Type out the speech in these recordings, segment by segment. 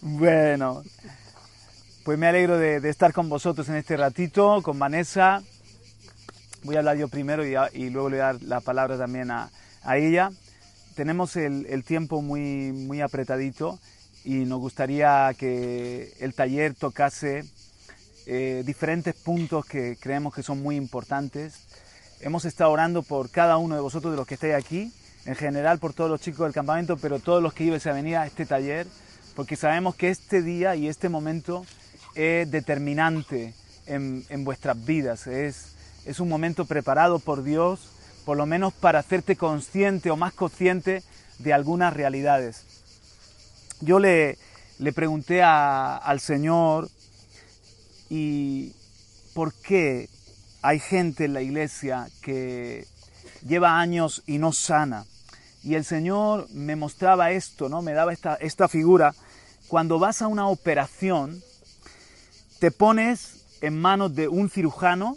Bueno, pues me alegro de, estar con vosotros en este ratito, con Vanessa. Voy a hablar yo primero y, luego le voy a dar la palabra también a, ella. Tenemos el, tiempo muy, muy apretadito y nos gustaría que el taller tocase eh, diferentes puntos que creemos que son muy importantes. Hemos estado orando por cada uno de vosotros de los que estáis aquí, en general por todos los chicos del campamento, pero todos los que ibais a venir a este taller porque sabemos que este día y este momento es determinante en, vuestras vidas. Es, es un momento preparado por Dios, por lo menos para hacerte consciente o más consciente de algunas realidades. Yo le, le pregunté al Señor y por qué hay gente en la iglesia que lleva años y no sana. Y el Señor me mostraba esto, ¿no? Me daba esta, esta figura cuando vas a una operación, te pones en manos de un cirujano.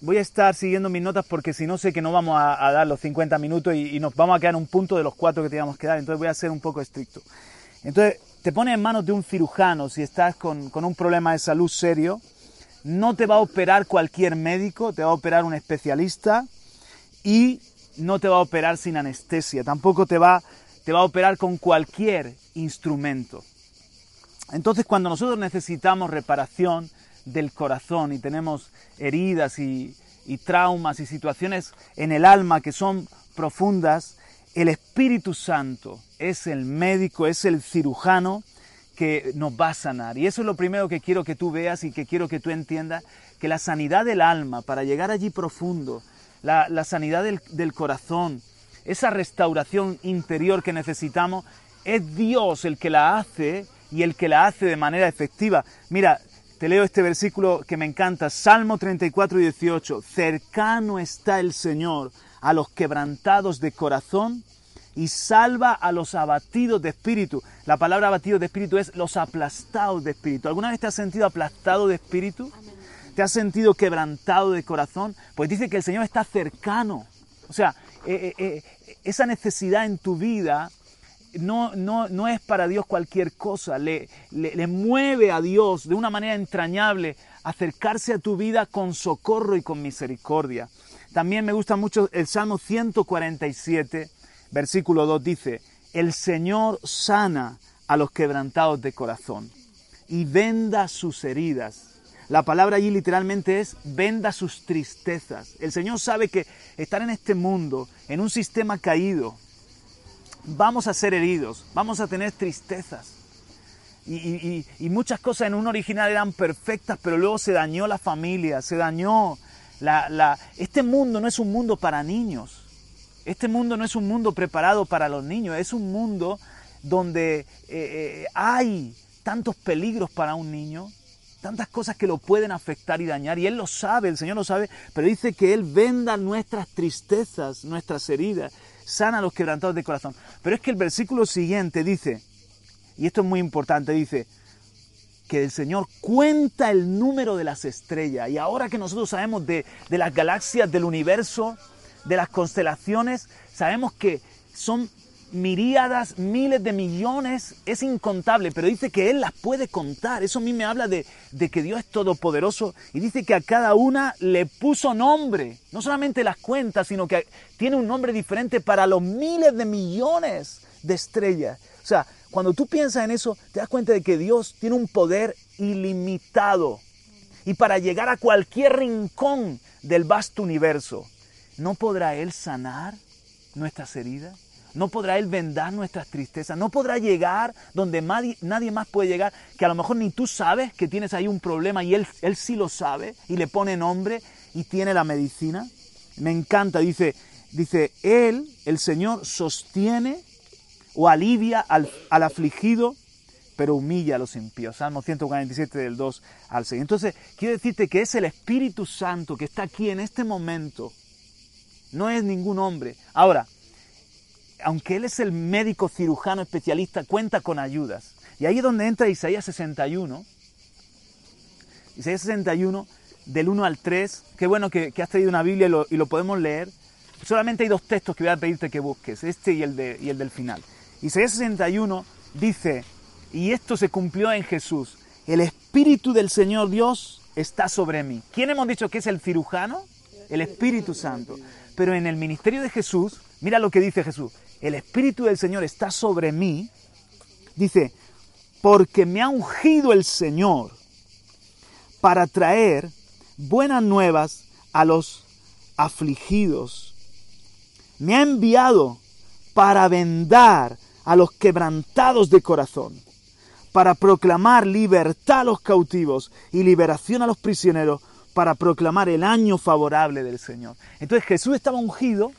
Voy a estar siguiendo mis notas porque si no sé que no vamos a, dar los 50 minutos y, nos vamos a quedar en un punto de los cuatro que teníamos que dar, entonces voy a ser un poco estricto. Entonces, te pones en manos de un cirujano si estás con, con un problema de salud serio. No te va a operar cualquier médico, te va a operar un especialista y no te va a operar sin anestesia, tampoco te va, te va a operar con cualquier instrumento. Entonces cuando nosotros necesitamos reparación del corazón y tenemos heridas y, traumas y situaciones en el alma que son profundas, el Espíritu Santo es el médico, es el cirujano que nos va a sanar. Y eso es lo primero que quiero que tú veas y que quiero que tú entiendas, que la sanidad del alma, para llegar allí profundo, la, sanidad del, del corazón, esa restauración interior que necesitamos, es Dios el que la hace y el que la hace de manera efectiva. Mira, te leo este versículo que me encanta, Salmo 34, 18. Cercano está el Señor a los quebrantados de corazón y salva a los abatidos de espíritu. La palabra abatido de espíritu es los aplastados de espíritu. ¿Alguna vez te has sentido aplastado de espíritu? ¿Te has sentido quebrantado de corazón? Pues dice que el Señor está cercano. O sea, eh, eh, eh, esa necesidad en tu vida no, no, no es para Dios cualquier cosa, le, le, mueve a Dios de una manera entrañable acercarse a tu vida con socorro y con misericordia. También me gusta mucho el Salmo 147, versículo 2 dice, el Señor sana a los quebrantados de corazón y venda sus heridas. La palabra allí literalmente es venda sus tristezas. El Señor sabe que estar en este mundo, en un sistema caído, vamos a ser heridos, vamos a tener tristezas. Y, muchas cosas en un original eran perfectas, pero luego se dañó la familia, se dañó la, Este mundo no es un mundo para niños. Este mundo no es un mundo preparado para los niños, es un mundo donde eh, eh, hay tantos peligros para un niño, tantas cosas que lo pueden afectar y dañar, y Él lo sabe, el Señor lo sabe, pero dice que Él venda nuestras tristezas, nuestras heridas, sana a los quebrantados de corazón. Pero es que el versículo siguiente dice, y esto es muy importante, dice, que el Señor cuenta el número de las estrellas. Y ahora que nosotros sabemos de, de las galaxias, del universo, de las constelaciones, sabemos que son miríadas, miles de millones, es incontable, pero dice que Él las puede contar. Eso a mí me habla de, que Dios es todopoderoso y dice que a cada una le puso nombre. No solamente las cuenta, sino que tiene un nombre diferente para los miles de millones de estrellas. O sea, cuando tú piensas en eso, te das cuenta de que Dios tiene un poder ilimitado. Y para llegar a cualquier rincón del vasto universo, ¿no podrá Él sanar nuestras heridas? No podrá Él vendar nuestras tristezas. No podrá llegar donde nadie, más puede llegar, que a lo mejor ni tú sabes que tienes ahí un problema y Él, él sí lo sabe y le pone nombre y tiene la medicina. Me encanta, dice, dice, Él, el Señor, sostiene o alivia al, al afligido, pero humilla a los impíos. Salmo 147 del 2 al 6. Entonces, quiero decirte que es el Espíritu Santo que está aquí en este momento. No es ningún hombre. Ahora, aunque Él es el médico cirujano especialista, cuenta con ayudas. Y ahí es donde entra Isaías 61. Isaías 61, del 1 al 3. Qué bueno que, has traído una Biblia y lo, podemos leer. Solamente hay dos textos que voy a pedirte que busques, este y el, y el del final. Isaías 61 dice, y esto se cumplió en Jesús, el Espíritu del Señor Dios está sobre mí. ¿Quién hemos dicho que es el cirujano? El Espíritu Santo. Pero en el ministerio de Jesús, mira lo que dice Jesús, el Espíritu del Señor está sobre mí, dice, porque me ha ungido el Señor para traer buenas nuevas a los afligidos. Me ha enviado para vendar a los quebrantados de corazón, para proclamar libertad a los cautivos y liberación a los prisioneros, para proclamar el año favorable del Señor. Entonces Jesús estaba ungido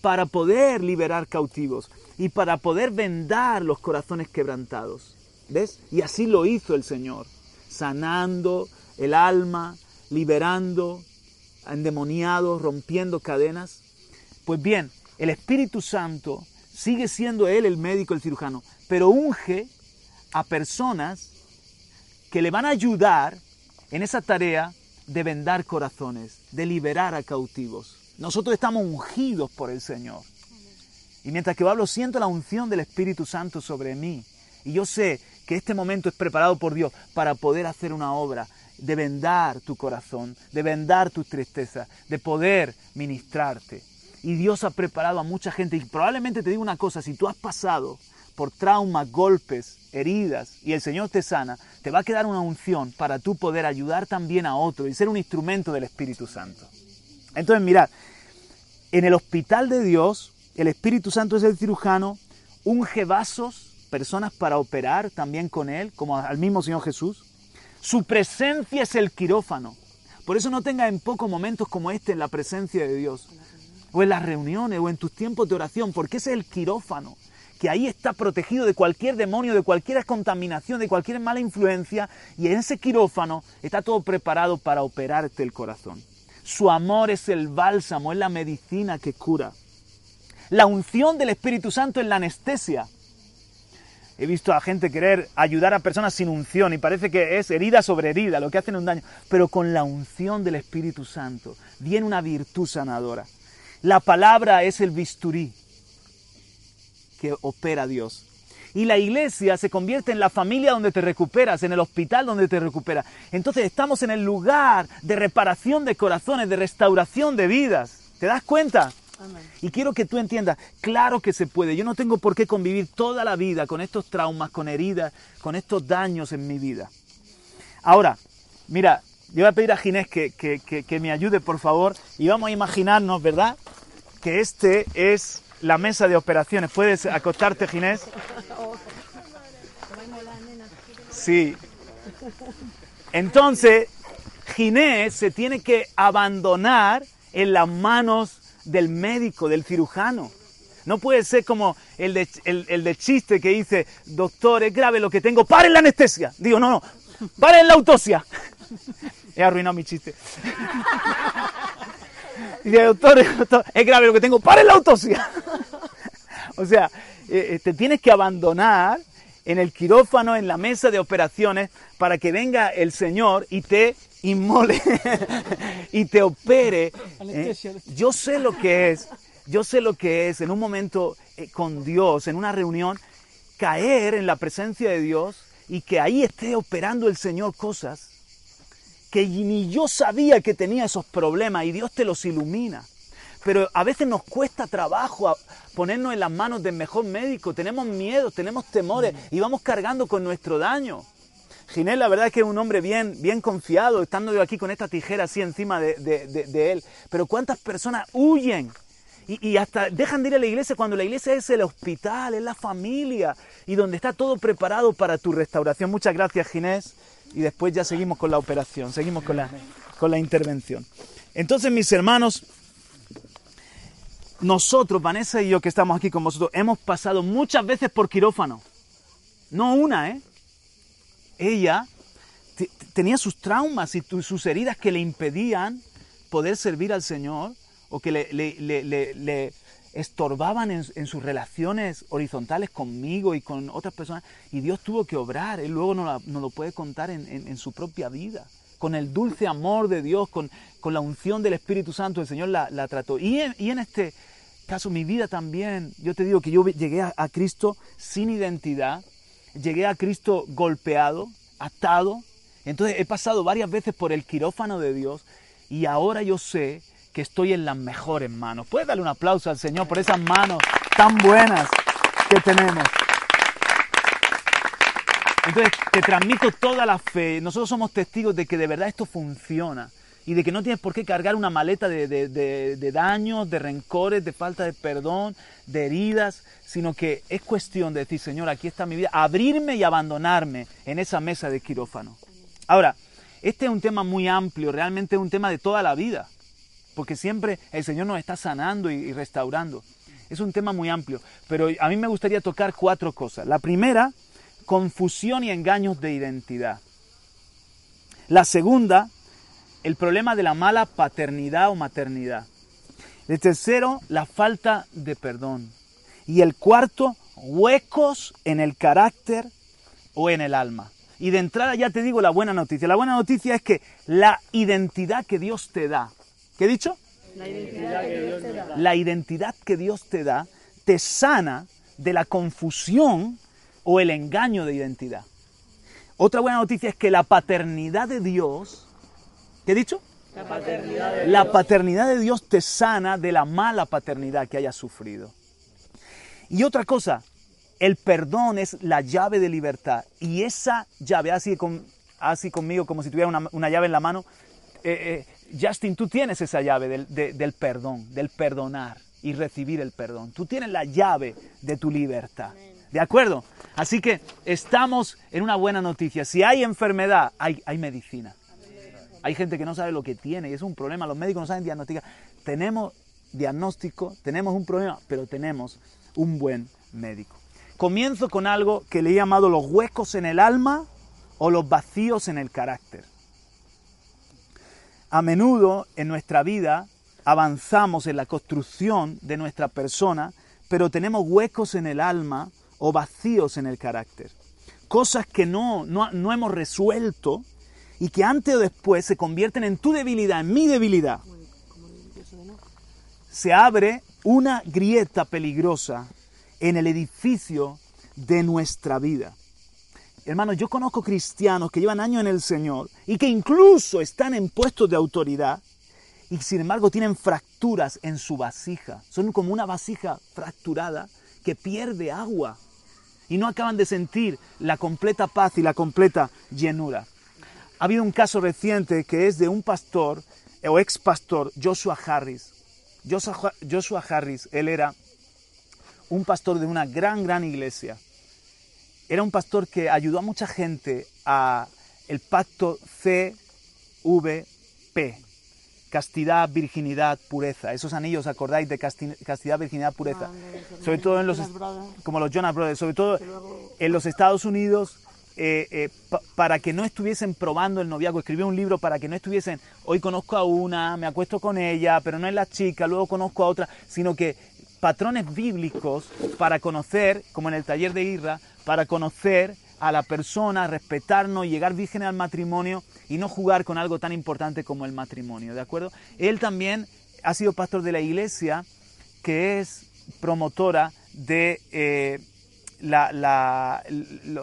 para poder liberar cautivos y para poder vendar los corazones quebrantados. ¿Ves? Y así lo hizo el Señor, sanando el alma, liberando endemoniados, rompiendo cadenas. Pues bien, el Espíritu Santo sigue siendo Él el médico, el cirujano, pero unge a personas que le van a ayudar en esa tarea de vendar corazones, de liberar a cautivos. Nosotros estamos ungidos por el Señor. Y mientras que yo hablo, siento la unción del Espíritu Santo sobre mí. Y yo sé que este momento es preparado por Dios para poder hacer una obra de vendar tu corazón, de vendar tus tristezas, de poder ministrarte. Y Dios ha preparado a mucha gente. Y probablemente te digo una cosa, si tú has pasado por traumas, golpes, heridas, y el Señor te sana, te va a quedar una unción para tú poder ayudar también a otro y ser un instrumento del Espíritu Santo. Entonces, mirad, en el hospital de Dios, el Espíritu Santo es el cirujano, unge vasos, personas para operar también con Él, como al mismo Señor Jesús. Su presencia es el quirófano. Por eso no tengas en pocos momentos como este en la presencia de Dios, o en las reuniones, o en tus tiempos de oración, porque ese es el quirófano, que ahí está protegido de cualquier demonio, de cualquier contaminación, de cualquier mala influencia, y en ese quirófano está todo preparado para operarte el corazón. Su amor es el bálsamo, es la medicina que cura. La unción del Espíritu Santo es la anestesia. He visto a gente querer ayudar a personas sin unción y parece que es herida sobre herida, lo que hacen un daño. Pero con la unción del Espíritu Santo viene una virtud sanadora. La palabra es el bisturí que opera Dios. Y la iglesia se convierte en la familia donde te recuperas, en el hospital donde te recuperas. Entonces estamos en el lugar de reparación de corazones, de restauración de vidas. ¿Te das cuenta? Y quiero que tú entiendas, claro que se puede. Yo no tengo por qué convivir toda la vida con estos traumas, con heridas, con estos daños en mi vida. Ahora, mira, yo voy a pedir a Ginés que, que me ayude, por favor, y vamos a imaginarnos, ¿verdad? Que este es la mesa de operaciones. ¿Puedes acostarte, Ginés? Sí. Entonces, Ginés se tiene que abandonar en las manos del médico, del cirujano. No puede ser como el de, el, chiste que dice, doctor, es grave lo que tengo, ¡paren la anestesia! Digo, no, no, ¡paren la autopsia! He arruinado mi chiste. Dice, doctor, es grave lo que tengo, ¡paren la autopsia! O sea, eh, eh, te tienes que abandonar en el quirófano, en la mesa de operaciones, para que venga el Señor y te inmole y te opere. ¿eh? Yo sé lo que es, yo sé lo que es en un momento con Dios, en una reunión, caer en la presencia de Dios y que ahí esté operando el Señor cosas que ni yo sabía que tenía esos problemas y Dios te los ilumina. Pero a veces nos cuesta trabajo ponernos en las manos del mejor médico, tenemos miedo, tenemos temores y vamos cargando con nuestro daño. Ginés, la verdad es que es un hombre bien, bien confiado, estando yo aquí con esta tijera así encima de, él. Pero ¿cuántas personas huyen? Y, y, hasta dejan de ir a la iglesia cuando la iglesia es el hospital, es la familia y donde está todo preparado para tu restauración. Muchas gracias, Ginés y después ya seguimos con la operación, seguimos con la, con la intervención. Entonces, mis hermanos, nosotros, Vanessa y yo que estamos aquí con vosotros, hemos pasado muchas veces por quirófano. No una, ¿eh? ella tenía sus traumas y sus heridas que le impedían poder servir al Señor o que le, estorbaban en, sus relaciones horizontales conmigo y con otras personas. Y Dios tuvo que obrar. Él luego nos, lo puede contar en, su propia vida. Con el dulce amor de Dios, con, la unción del Espíritu Santo, el Señor la, trató. Y en, este caso, mi vida también, yo te digo que yo llegué a Cristo sin identidad, llegué a Cristo golpeado, atado. Entonces he pasado varias veces por el quirófano de Dios y ahora yo sé que estoy en las mejores manos. Puedes darle un aplauso al Señor por esas manos tan buenas que tenemos. Entonces te transmito toda la fe. Nosotros somos testigos de que de verdad esto funciona y de que no tienes por qué cargar una maleta de, de, daños, de rencores, de falta de perdón, de heridas, sino que es cuestión de decir, Señor, aquí está mi vida, abrirme y abandonarme en esa mesa de quirófano. Ahora, este es un tema muy amplio, realmente es un tema de toda la vida, porque siempre el Señor nos está sanando y restaurando. Es un tema muy amplio, pero a mí me gustaría tocar cuatro cosas. La primera, confusión y engaños de identidad. La segunda, el problema de la mala paternidad o maternidad. El tercero, la falta de perdón. Y el cuarto, huecos en el carácter o en el alma. Y de entrada ya te digo la buena noticia. La buena noticia es que la identidad que Dios te da, ¿qué he dicho? La identidad que Dios te da. La identidad que Dios te da te sana de la confusión o el engaño de identidad. Otra buena noticia es que la paternidad de Dios ¿Qué he dicho? La paternidad, de la paternidad de Dios te sana de la mala paternidad que hayas sufrido. Y otra cosa, el perdón es la llave de libertad. Y esa llave, así, con, así conmigo como si tuviera una, llave en la mano, eh, eh, Justin, tú tienes esa llave del, del perdón, del perdonar y recibir el perdón. Tú tienes la llave de tu libertad. ¿De acuerdo? Así que estamos en una buena noticia. Si hay enfermedad, hay, hay medicina. Hay gente que no sabe lo que tiene y es un problema. Los médicos no saben diagnosticar. Tenemos diagnóstico, tenemos un problema, pero tenemos un buen médico. Comienzo con algo que le he llamado los huecos en el alma o los vacíos en el carácter. A menudo en nuestra vida avanzamos en la construcción de nuestra persona, pero tenemos huecos en el alma o vacíos en el carácter. Cosas que no, no, no hemos resuelto y que antes o después se convierten en tu debilidad, en mi debilidad. Se abre una grieta peligrosa en el edificio de nuestra vida. Hermanos, yo conozco cristianos que llevan años en el Señor y que incluso están en puestos de autoridad y sin embargo tienen fracturas en su vasija. Son como una vasija fracturada que pierde agua y no acaban de sentir la completa paz y la completa llenura. Ha habido un caso reciente que es de un pastor o ex pastor, Joshua Harris. Joshua, Harris, él era un pastor de una gran, gran iglesia. Era un pastor que ayudó a mucha gente a el pacto CVP, castidad, virginidad, pureza. Esos anillos, ¿acordáis de castidad, virginidad, pureza? Ah, sobre todo en los, como los Jonas Brothers, sobre todo en los Estados Unidos eh, eh, para que no estuviesen probando el noviazgo. Escribió un libro para que no estuviesen, hoy conozco a una, me acuesto con ella, pero no es la chica, luego conozco a otra, sino que patrones bíblicos para conocer, como en el taller de Irra, para conocer a la persona, respetarnos llegar virgen al matrimonio y no jugar con algo tan importante como el matrimonio, ¿de acuerdo? Él también ha sido pastor de la iglesia, que es promotora de eh, la,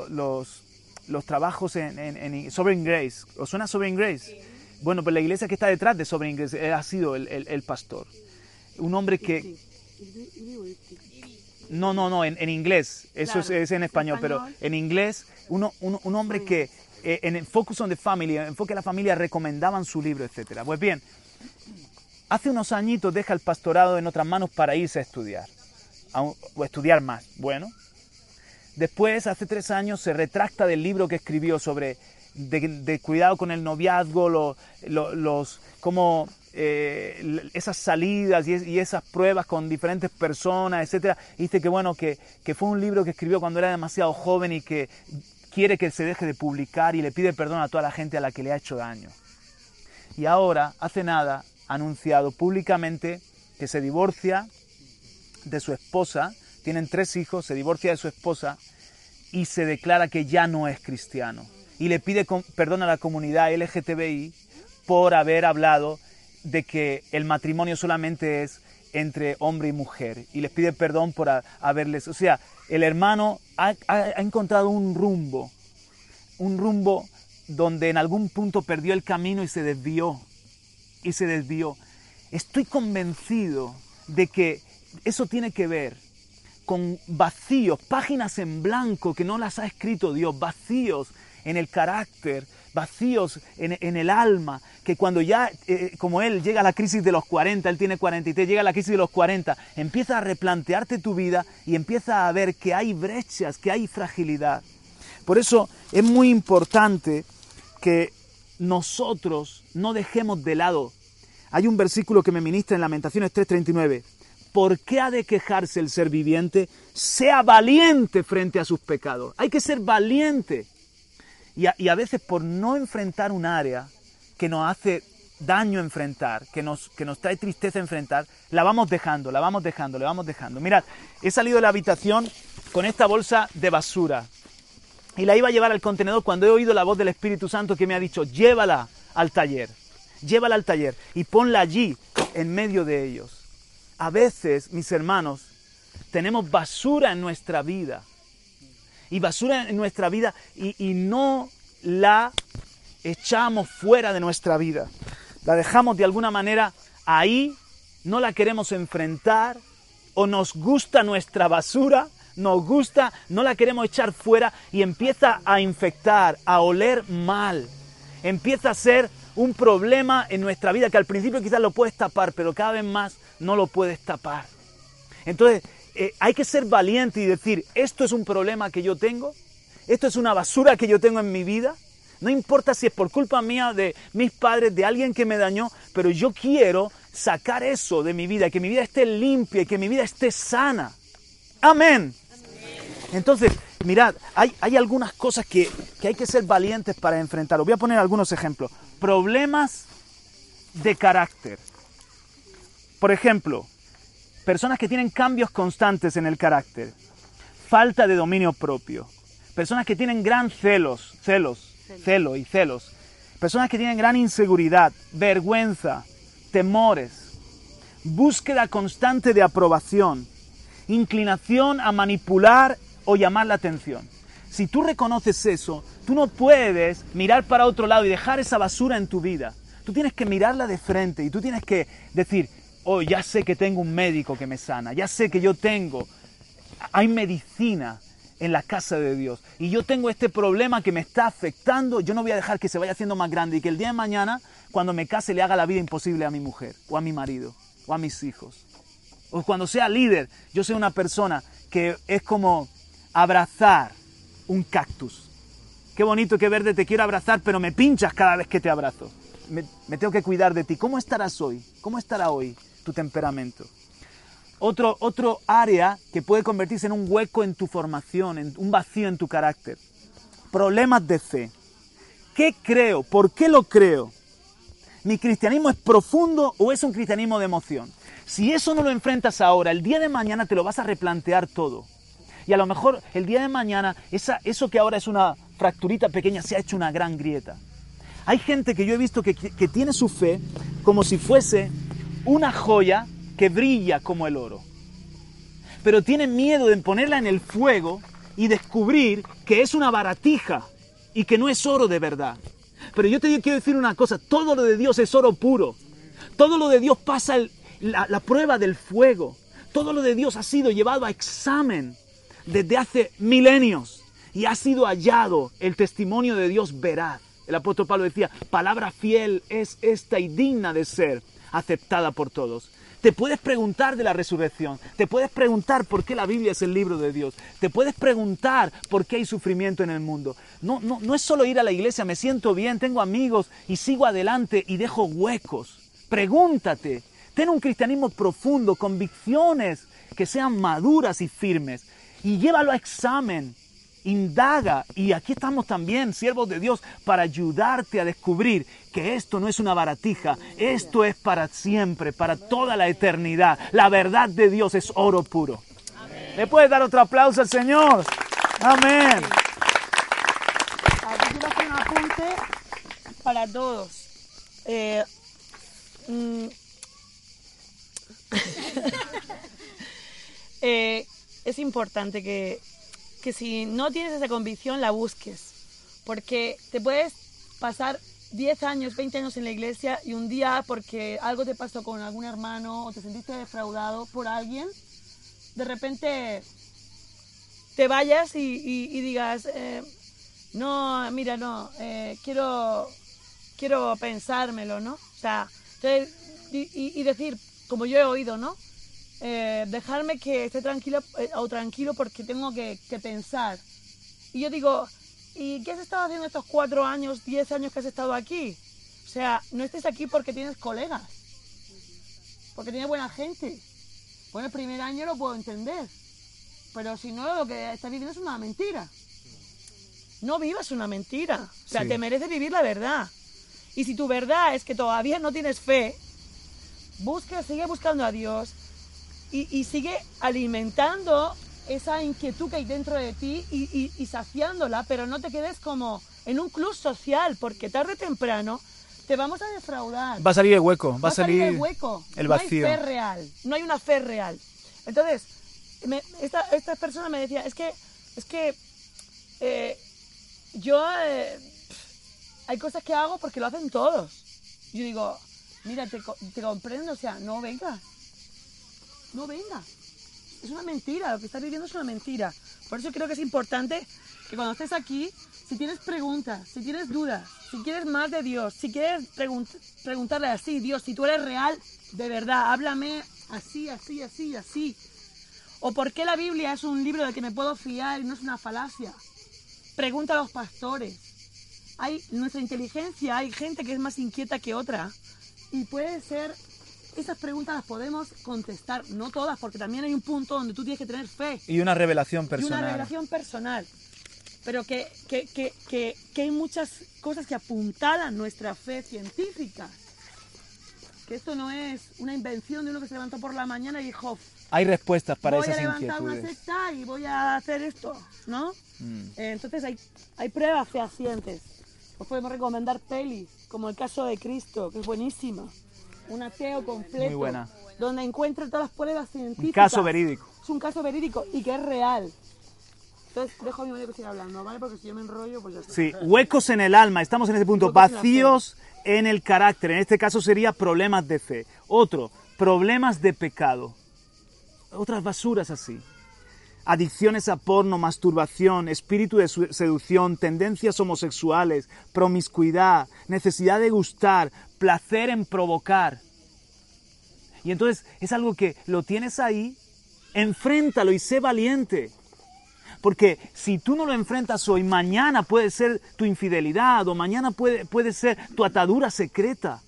los, los trabajos en, en, Sovereign Grace. ¿Os suena Sovereign Grace? Bueno, pues la iglesia que está detrás de Sovereign Grace ha sido el, el, pastor. Un hombre que... No, no, no, en, inglés. Eso es, en español, pero en inglés, uno, un, un hombre que eh, en el Focus on the Family, enfoque a la familia, recomendaban su libro, etc. Pues bien, hace unos añitos deja el pastorado en otras manos para irse a estudiar, o estudiar más. Bueno, Después, hace tres años, se retracta del libro que escribió sobre de, cuidado con el noviazgo, los, como eh, esas salidas y, esas pruebas con diferentes personas, etc. Dice que bueno, que, fue un libro que escribió cuando era demasiado joven y que quiere que se deje de publicar y le pide perdón a toda la gente a la que le ha hecho daño. Y ahora, hace nada, ha anunciado públicamente que se divorcia de su esposa, tienen tres hijos, se divorcia de su esposa y se declara que ya no es cristiano. Y le pide perdón a la comunidad LGTBI por haber hablado de que el matrimonio solamente es entre hombre y mujer. Y les pide perdón por haberles... O sea, el hermano ha, encontrado un rumbo, un rumbo donde en algún punto perdió el camino y se desvió. Y se desvió. Estoy convencido de que eso tiene que ver con vacíos, páginas en blanco que no las ha escrito Dios, vacíos en el carácter, vacíos en, el alma, que cuando ya, eh, como él llega a la crisis de los 40, él tiene 43, llega a la crisis de los 40, empieza a replantearte tu vida y empieza a ver que hay brechas, que hay fragilidad. Por eso es muy importante que nosotros no dejemos de lado. Hay un versículo que me ministra en Lamentaciones 3:39. ¿Por qué ha de quejarse el ser viviente? Sea valiente frente a sus pecados. Hay que ser valiente. Y a, veces por no enfrentar un área que nos hace daño enfrentar, que nos, que nos trae tristeza enfrentar, la vamos dejando, la vamos dejando, la vamos dejando. Mirad, he salido de la habitación con esta bolsa de basura y la iba a llevar al contenedor cuando he oído la voz del Espíritu Santo que me ha dicho, llévala al taller, llévala al taller y ponla allí, en medio de ellos. A veces, mis hermanos, tenemos basura en nuestra vida y basura en nuestra vida y, no la echamos fuera de nuestra vida. La dejamos de alguna manera ahí, no la queremos enfrentar o nos gusta nuestra basura, nos gusta, no la queremos echar fuera y empieza a infectar, a oler mal. Empieza a ser un problema en nuestra vida que al principio quizás lo puedes tapar, pero cada vez más no lo puedes tapar. Entonces, eh, hay que ser valiente y decir, esto es un problema que yo tengo, esto es una basura que yo tengo en mi vida, no importa si es por culpa mía, de mis padres, de alguien que me dañó, pero yo quiero sacar eso de mi vida, que mi vida esté limpia y que mi vida esté sana. Amén. Entonces, mirad, hay, hay algunas cosas que, que, hay que ser valientes para enfrentar. Os voy a poner algunos ejemplos. Problemas de carácter. Por ejemplo, personas que tienen cambios constantes en el carácter, falta de dominio propio, personas que tienen gran celos, celos, celo y celos, personas que tienen gran inseguridad, vergüenza, temores, búsqueda constante de aprobación, inclinación a manipular o llamar la atención. Si tú reconoces eso, tú no puedes mirar para otro lado y dejar esa basura en tu vida. Tú tienes que mirarla de frente y tú tienes que decir, oh, ya sé que tengo un médico que me sana, ya sé que yo tengo, hay medicina en la casa de Dios y yo tengo este problema que me está afectando, yo no voy a dejar que se vaya haciendo más grande y que el día de mañana, cuando me case, le haga la vida imposible a mi mujer o a mi marido o a mis hijos. O cuando sea líder, yo soy una persona que es como abrazar un cactus. Qué bonito, qué verde, te quiero abrazar, pero me pinchas cada vez que te abrazo. Me, tengo que cuidar de ti. ¿Cómo estarás hoy? ¿Cómo estará hoy? tu temperamento. Otro, otro área que puede convertirse en un hueco en tu formación, en un vacío en tu carácter. Problemas de fe. ¿Qué creo? ¿Por qué lo creo? ¿Mi cristianismo es profundo o es un cristianismo de emoción? Si eso no lo enfrentas ahora, el día de mañana te lo vas a replantear todo. Y a lo mejor el día de mañana esa, eso que ahora es una fracturita pequeña se ha hecho una gran grieta. Hay gente que yo he visto que, que tiene su fe como si fuese una joya que brilla como el oro. Pero tienen miedo de ponerla en el fuego y descubrir que es una baratija y que no es oro de verdad. Pero yo te quiero decir una cosa, todo lo de Dios es oro puro. Todo lo de Dios pasa la prueba del fuego. Todo lo de Dios ha sido llevado a examen desde hace milenios y ha sido hallado el testimonio de Dios veraz. El apóstol Pablo decía, palabra fiel es esta y digna de ser aceptada por todos. Te puedes preguntar de la resurrección, te puedes preguntar por qué la Biblia es el libro de Dios, te puedes preguntar por qué hay sufrimiento en el mundo. No, no, no es solo ir a la iglesia, me siento bien, tengo amigos y sigo adelante y dejo huecos. Pregúntate, ten un cristianismo profundo, convicciones que sean maduras y firmes y llévalo a examen indaga. Y aquí estamos también, siervos de Dios, para ayudarte a descubrir que esto no es una baratija, esto es para siempre, para toda la eternidad. La verdad de Dios es oro puro. ¿Le puedes dar otro aplauso al Señor? Amén. Aquí quiero hacer un apunte para todos. Eh, mm, eh, es importante que, que si no tienes esa convicción la busques, porque te puedes pasar 10 años, 20 años en la iglesia y un día porque algo te pasó con algún hermano o te sentiste defraudado por alguien, de repente te vayas y, digas, eh, no, mira, no, eh, quiero, quiero pensármelo, ¿no? O sea, y- y decir, como yo he oído, ¿no? Eh, dejarme que esté tranquilo eh, o tranquilo porque tengo que, que pensar. Y yo digo, ¿y qué has estado haciendo estos cuatro años, diez años que has estado aquí? O sea, no estés aquí porque tienes colegas, porque tienes buena gente. Bueno, el primer año lo puedo entender, pero si no, lo que estás viviendo es una mentira. No vivas una mentira. O sea, Sí. te mereces vivir la verdad. Y si tu verdad es que todavía no tienes fe, busca, sigue buscando a Dios y, y sigue alimentando esa inquietud que hay dentro de ti y, y- y saciándola, pero no te quedes como en un club social, porque tarde o temprano te vamos a defraudar. Va a salir el hueco, va a salir el hueco, el No vacío. hay fe real, no hay una fe real. Entonces, me- esta, esta persona me decía, es que, es que eh, yo eh, hay cosas que hago porque lo hacen todos. Yo digo, mira, te, te comprendo, o sea, no venga. No venga. Es una mentira, lo que estás viviendo es una mentira. Por eso creo que es importante que cuando estés aquí, si tienes preguntas, si tienes dudas, si quieres más de Dios, si quieres pregun- preguntarle así, Dios, si tú eres real, de verdad, háblame así, así, así, así. O por qué la Biblia es un libro del que me puedo fiar y no es una falacia. Pregunta a los pastores. Hay nuestra inteligencia, hay gente que es más inquieta que otra. Y puede ser, esas preguntas las podemos contestar, no todas, porque también hay un punto donde tú tienes que tener fe Y una revelación y personal. una revelación personal. Pero que, que, que, que, que hay muchas cosas que apuntalan nuestra fe científica. Que esto no es una invención de uno que se levantó por la mañana y dijo, Hay respuestas para voy a esas levantar una inquietudes. secta y voy a hacer esto, ¿no? Mm. Eh, entonces hay, hay pruebas fehacientes. Os podemos recomendar pelis, como el caso de Cristo, que es buenísima. Un ateo completo. Muy buena. Donde encuentra todas las pruebas científicas. Un caso verídico. Es un caso verídico y que es real. Entonces dejo a mi marido que siga hablando, ¿vale? Porque si yo me enrollo, pues ya está. Sí, huecos en el alma, estamos en ese punto, Huecos en vacíos en el carácter, en este caso sería problemas de fe. Otro, problemas de pecado. Otras basuras así. Adicciones a porno, masturbación, espíritu de seducción, tendencias homosexuales, promiscuidad, necesidad de gustar, placer en provocar. Y entonces es algo que lo tienes ahí, enfréntalo y sé valiente. Porque si tú no lo enfrentas hoy, mañana puede ser tu infidelidad o mañana puede, puede ser tu atadura secreta.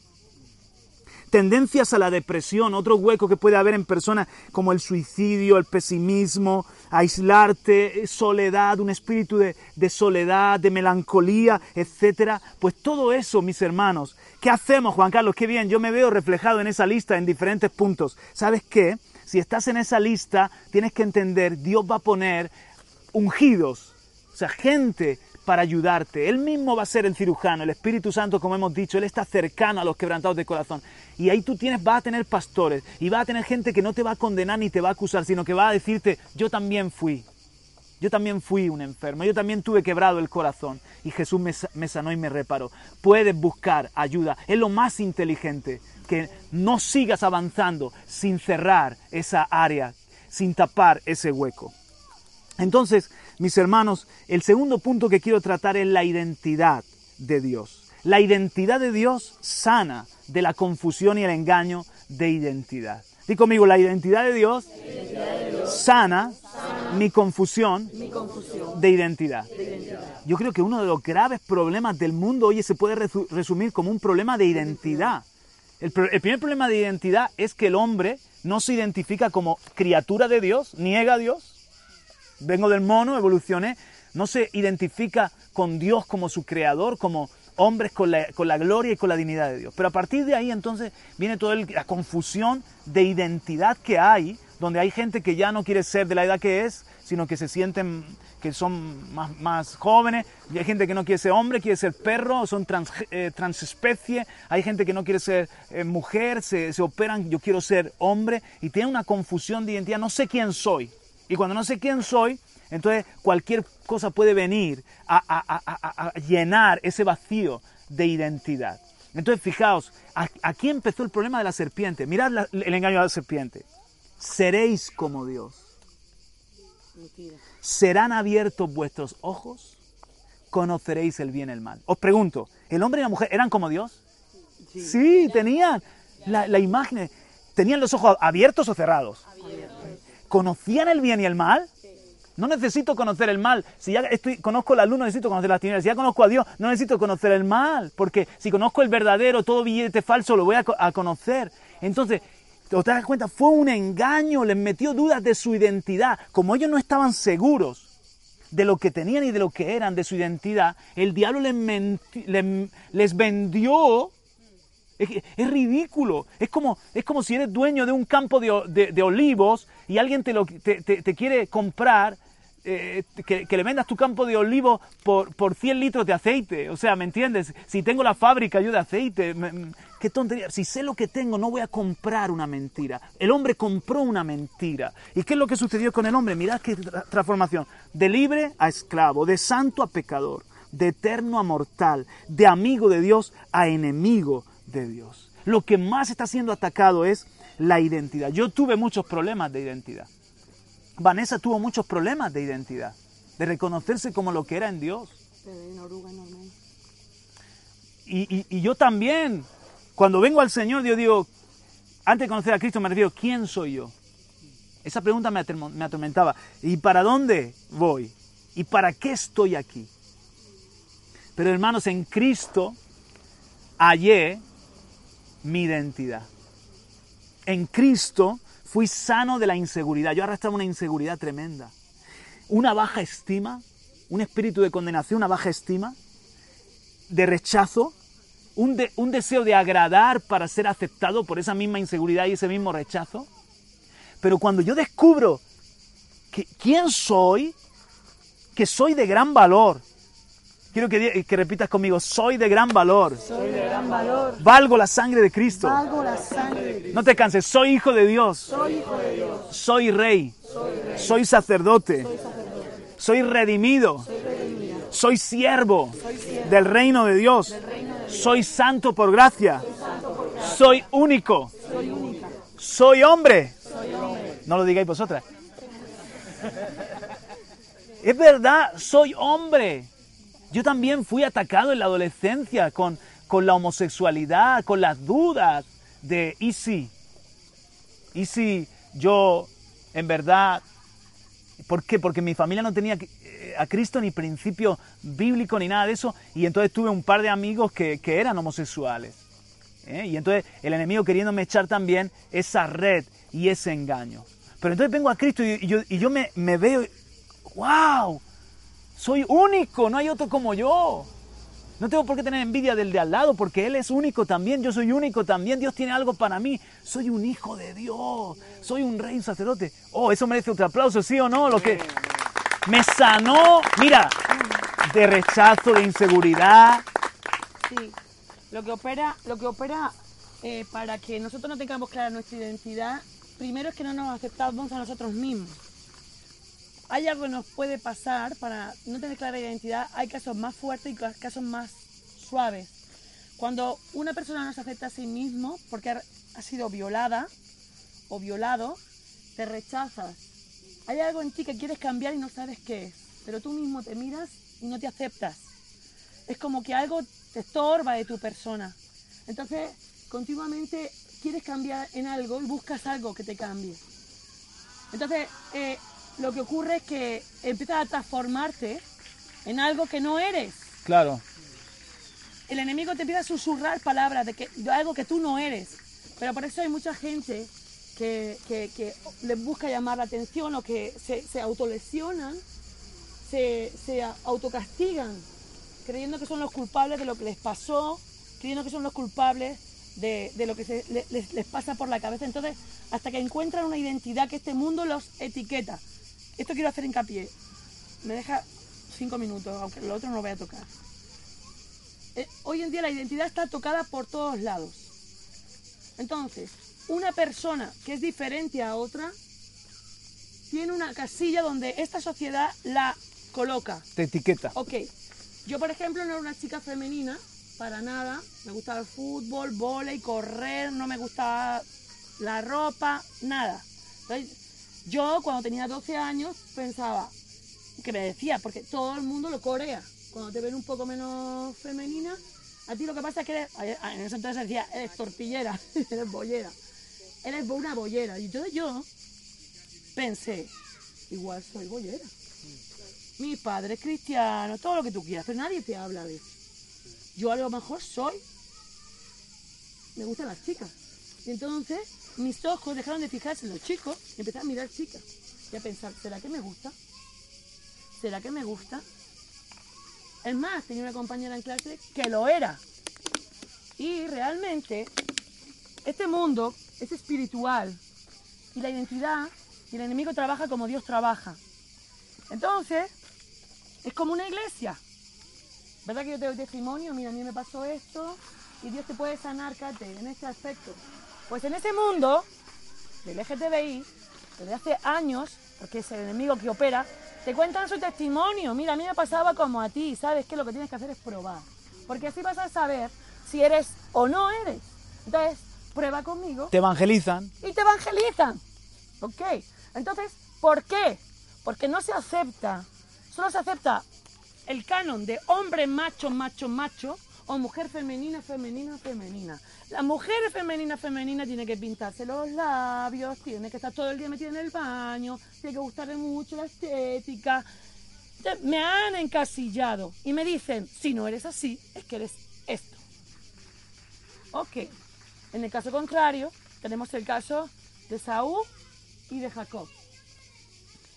Tendencias a la depresión, otro hueco que puede haber en personas como el suicidio, el pesimismo, aislarte, eh, soledad, un espíritu de, soledad, de melancolía, etc. Pues todo eso, mis hermanos, ¿qué hacemos, Juan Carlos? Qué bien, yo me veo reflejado en esa lista en diferentes puntos. ¿Sabes qué? Si estás en esa lista, tienes que entender, Dios va a poner ungidos, o sea, gente para ayudarte. Él mismo va a ser el cirujano, el Espíritu Santo, como hemos dicho, Él está cercano a los quebrantados de corazón. Y ahí tú tienes, vas a tener pastores y vas a tener gente que no te va a condenar ni te va a acusar, sino que va a decirte, yo también fui. Yo también fui un enfermo, yo también tuve quebrado el corazón y Jesús me, me sanó y me reparó. Puedes buscar ayuda, es lo más inteligente, que no sigas avanzando sin cerrar esa área, sin tapar ese hueco. Entonces, mis hermanos, el segundo punto que quiero tratar es la identidad de Dios. La identidad de Dios sana de la confusión y el engaño de identidad. Di conmigo, la identidad de Dios, sana, mi confusión Mi confusión. de identidad. Yo creo que uno de los graves problemas del mundo hoy se puede resu- resumir como un problema de identidad. El primer problema de identidad es que el hombre no se identifica como criatura de Dios, niega a Dios. Vengo del mono, evolucioné. no se identifica con Dios como su creador, como hombres con la, con la gloria y con la dignidad de Dios. Pero a partir de ahí entonces viene toda la confusión de identidad que hay, donde hay gente que ya no quiere ser de la edad que es, sino que se sienten que son más, más jóvenes, y hay gente que no quiere ser hombre, quiere ser perro, son trans, eh, transespecie, hay gente que no quiere ser eh, mujer, se, se operan, yo quiero ser hombre, y tiene una confusión de identidad, no sé quién soy. Y cuando no sé quién soy, entonces cualquier cosa puede venir a, a- a- a- llenar ese vacío de identidad. Entonces fijaos, aquí empezó el problema de la serpiente. Mirad la- el engaño de la serpiente. Seréis como Dios. ¿Serán abiertos vuestros ojos? Conoceréis el bien y el mal. Os pregunto, ¿el hombre y la mujer eran como Dios? Sí, tenían la, la imagen. ¿Tenían los ojos abiertos o cerrados? ¿Conocían el bien y el mal? No necesito conocer el mal. Si ya estoy, conozco la luz, no necesito conocer las tinieblas. Si ya conozco a Dios, no necesito conocer el mal. Porque si conozco el verdadero, todo billete falso lo voy a, co- a conocer. Entonces, ¿te das cuenta? Fue un engaño, les metió dudas de su identidad. Como ellos no estaban seguros de lo que tenían y de lo que eran, de su identidad, el diablo les- les vendió es, ridículo. Es como, es como si eres dueño de un campo de, de- olivos y alguien te, lo, te, te- quiere comprar, eh, que, que le vendas tu campo de olivos por, por 100 litros de aceite. O sea, ¿me entiendes? Si tengo la fábrica yo de aceite, qué tontería. Si sé lo que tengo, no voy a comprar una mentira. El hombre compró una mentira. ¿Y qué es lo que sucedió con el hombre? Mirad qué tra- transformación. De libre a esclavo, de santo a pecador, de eterno a mortal, de amigo de Dios a enemigo de Dios. Lo que más está siendo atacado es la identidad. Yo tuve muchos problemas de identidad. Vanessa tuvo muchos problemas de identidad, de reconocerse como lo que era en Dios. Y, y- y yo también, cuando vengo al Señor, yo digo, antes de conocer a Cristo me refiero, ¿quién soy yo? Esa pregunta me atormentaba. ¿Y para dónde voy? ¿Y para qué estoy aquí? Pero hermanos, en Cristo hallé mi identidad. En Cristo fui sano de la inseguridad. Yo arrastraba una inseguridad tremenda. Una baja estima, un espíritu de condenación, una baja estima, de rechazo, un, un deseo de agradar para ser aceptado por esa misma inseguridad y ese mismo rechazo. Pero cuando yo descubro que, quién soy, que soy de gran valor, quiero que, repitas conmigo, soy de gran valor. Soy de gran valor. Valgo la sangre de Cristo. Valgo la sangre de Cristo. No te canses, soy hijo de Dios. Soy hijo de Dios. Soy rey. Soy sacerdote. Soy redimido. Soy siervo del reino de Dios. Soy santo por gracia. Soy único. Soy hombre. No lo digáis vosotras. Es verdad, soy hombre. Yo también fui atacado en la adolescencia con, con la homosexualidad, con las dudas de ¿y si? ¿Y si yo en verdad... ¿Por qué? Porque mi familia no tenía eh, a Cristo ni principio bíblico ni nada de eso y entonces tuve un par de amigos que, que eran homosexuales. ¿eh? Y entonces el enemigo queriéndome echar también esa red y ese engaño. Pero entonces vengo a Cristo y, yo, y yo me, me veo, wow, soy único, no hay otro como yo. No tengo por qué tener envidia del de al lado, porque Él es único también, yo soy único también, Dios tiene algo para mí, soy un hijo de Dios, soy un rey, un sacerdote. Oh, eso merece otro aplauso, ¿sí o no? Lo que me sanó, mira, de rechazo, de inseguridad. Sí. Lo que opera, lo que opera eh, para que nosotros no tengamos clara nuestra identidad, primero es que no nos aceptamos a nosotros mismos. Hay algo que nos puede pasar para no tener clara identidad. Hay casos más fuertes y ca- casos más suaves. Cuando una persona no se acepta a sí mismo porque ha sido violada o violado, te rechazas. Hay algo en ti que quieres cambiar y no sabes qué es, pero tú mismo te miras y no te aceptas es como que algo te estorba de tu persona. Entonces, continuamente quieres cambiar en algo y buscas algo que te cambie. Entonces, eh, lo que ocurre es que empiezas a transformarte en algo que no eres. Claro, El enemigo te empieza a susurrar palabras de, que, de algo que tú no eres. Pero por eso hay mucha gente que, que, que les busca llamar la atención o que se, se autolesionan se, se autocastigan, creyendo que son los culpables de lo que les pasó, creyendo que son los culpables de, de lo que se- le- les, les pasa por la cabeza. Entonces, hasta que encuentran una identidad que este mundo los etiqueta. Esto quiero hacer hincapié. Me deja cinco minutos, aunque lo otro no lo voy a tocar. Eh, hoy en día la identidad está tocada por todos lados. Entonces, una persona que es diferente a otra tiene una casilla donde esta sociedad la coloca. Te etiqueta. Ok, yo por ejemplo no era una chica femenina, para nada. Me gustaba el fútbol, volei, correr, no me gustaba la ropa, nada. Entonces, yo cuando tenía 12 años pensaba, que me decía, porque todo el mundo lo corea. Cuando te ven un poco menos femenina, a ti lo que pasa es que eres, en ese entonces decía, eres tortillera, eres bollera, eres una bollera. Y entonces yo pensé, igual soy bollera. Mi padre es cristiano, todo lo que tú quieras, pero nadie te habla de eso. Yo a lo mejor soy, me gustan las chicas. Y entonces mis ojos dejaron de fijarse en los chicos y empecé a mirar chicas. Y a pensar, ¿será que me gusta? ¿Será que me gusta? Es más, tenía una compañera en clase que lo era. Y realmente, este mundo es espiritual. Y la identidad y el enemigo trabaja como Dios trabaja. Entonces, es como una iglesia. ¿Verdad que yo te doy testimonio? Mira, a mí me pasó esto y Dios te puede sanar, Kate, en este aspecto. Pues en ese mundo del LGTBI, desde hace años, porque es el enemigo que opera, te cuentan su testimonio. Mira, a mí me pasaba como a ti, ¿sabes? Que lo que tienes que hacer es probar. Porque así vas a saber si eres o no eres. Entonces, prueba conmigo Te evangelizan. y te evangelizan. ¿Ok? Entonces, ¿por qué? Porque no se acepta, solo se acepta el canon de hombre macho, macho, macho, o mujer femenina, femenina, femenina. La mujer femenina, femenina tiene que pintarse los labios, tiene que estar todo el día metida en el baño, tiene que gustarle mucho la estética. Me han encasillado y me dicen, si no eres así, es que eres esto. Ok. En el caso contrario, tenemos el caso de Saúl y de Jacob.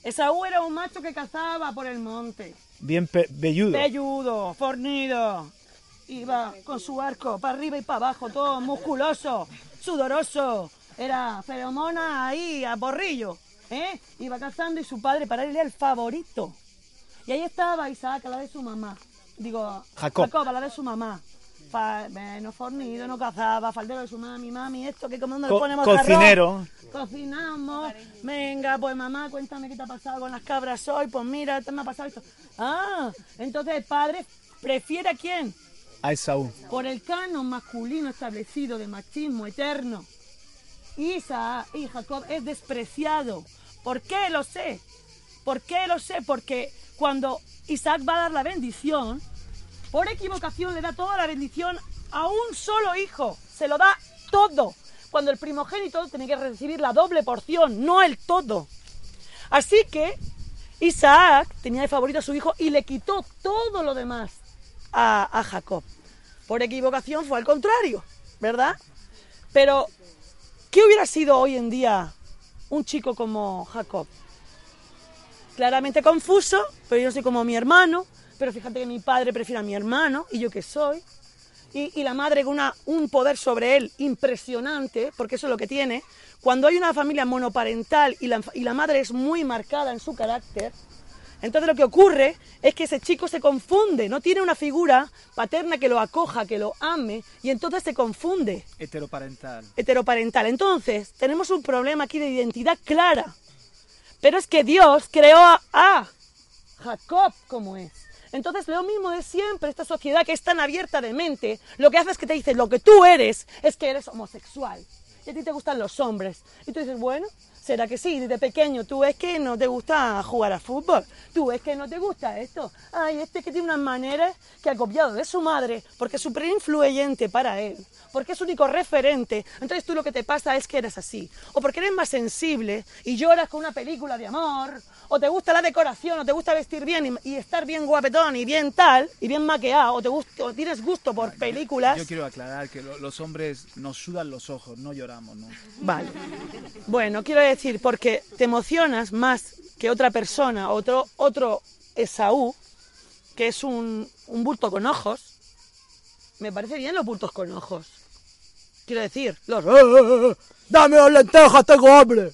Esaú era un macho que cazaba por el monte, Bien pe- velludo. velludo, fornido. Iba con su arco para arriba y para abajo, todo musculoso, sudoroso. Era feromona ahí, a borrillo. ¿eh? Iba cazando y su padre para él era el favorito. Y ahí estaba Isaac, a la de su mamá. Digo, Jacob. a la de su mamá. Fa- bueno, fornido, no cazaba, faldero de su mami, mami, esto que como no le Co- ponemos cocinero. arroz? Cocinamos, venga, pues mamá, cuéntame qué te ha pasado con las cabras hoy, pues mira, te me ha pasado esto. Ah, entonces el padre prefiere a quién? A Esaú. Por el canon masculino establecido de machismo eterno. Isaac y Jacob es despreciado. ¿Por qué lo sé? ¿Por qué lo sé? Porque cuando Isaac va a dar la bendición, por equivocación le da toda la bendición a un solo hijo. Se lo da todo. Cuando el primogénito tiene que recibir la doble porción, no el todo. Así que Isaac tenía de favorito a su hijo y le quitó todo lo demás a, Jacob. Por equivocación fue al contrario, ¿verdad? Pero, ¿qué hubiera sido hoy en día un chico como Jacob? Claramente confuso, pero yo soy como mi hermano, pero fíjate que mi padre prefiere a mi hermano y yo que soy. Y, y la madre con un poder sobre él impresionante, porque eso es lo que tiene. Cuando hay una familia monoparental y la, y la madre es muy marcada en su carácter, entonces lo que ocurre es que ese chico se confunde, no tiene una figura paterna que lo acoja, que lo ame, y entonces se confunde Heteroparental. heteroparental. Entonces, tenemos un problema aquí de identidad clara. Pero es que Dios creó a, a Jacob como es. Entonces, lo mismo de siempre, esta sociedad que es tan abierta de mente, lo que hace es que te dice, lo que tú eres es que eres homosexual. Y a ti te gustan los hombres. Y tú dices, bueno, será que sí, desde pequeño tú ves que no te gusta jugar a fútbol, tú ves que no te gusta esto. Ay, este que tiene unas maneras que ha copiado de su madre, porque es súper influyente para él, porque es su único referente. Entonces tú lo que te pasa es que eres así. O porque eres más sensible y lloras con una película de amor, o te gusta la decoración, o te gusta vestir bien y, y estar bien guapetón y bien tal, y bien maqueado, o, te gusta, o tienes gusto por películas. Yo quiero aclarar que lo- los hombres nos sudan los ojos, no lloramos, ¿no? Vale. Bueno, quiero decir, porque te emocionas más que otra persona, otro, otro Esaú, que es un, un bulto con ojos, me parece bien los bultos con ojos. Quiero decir, los... "Eh, eh, eh, ¡Dame las lentejas, tengo hambre!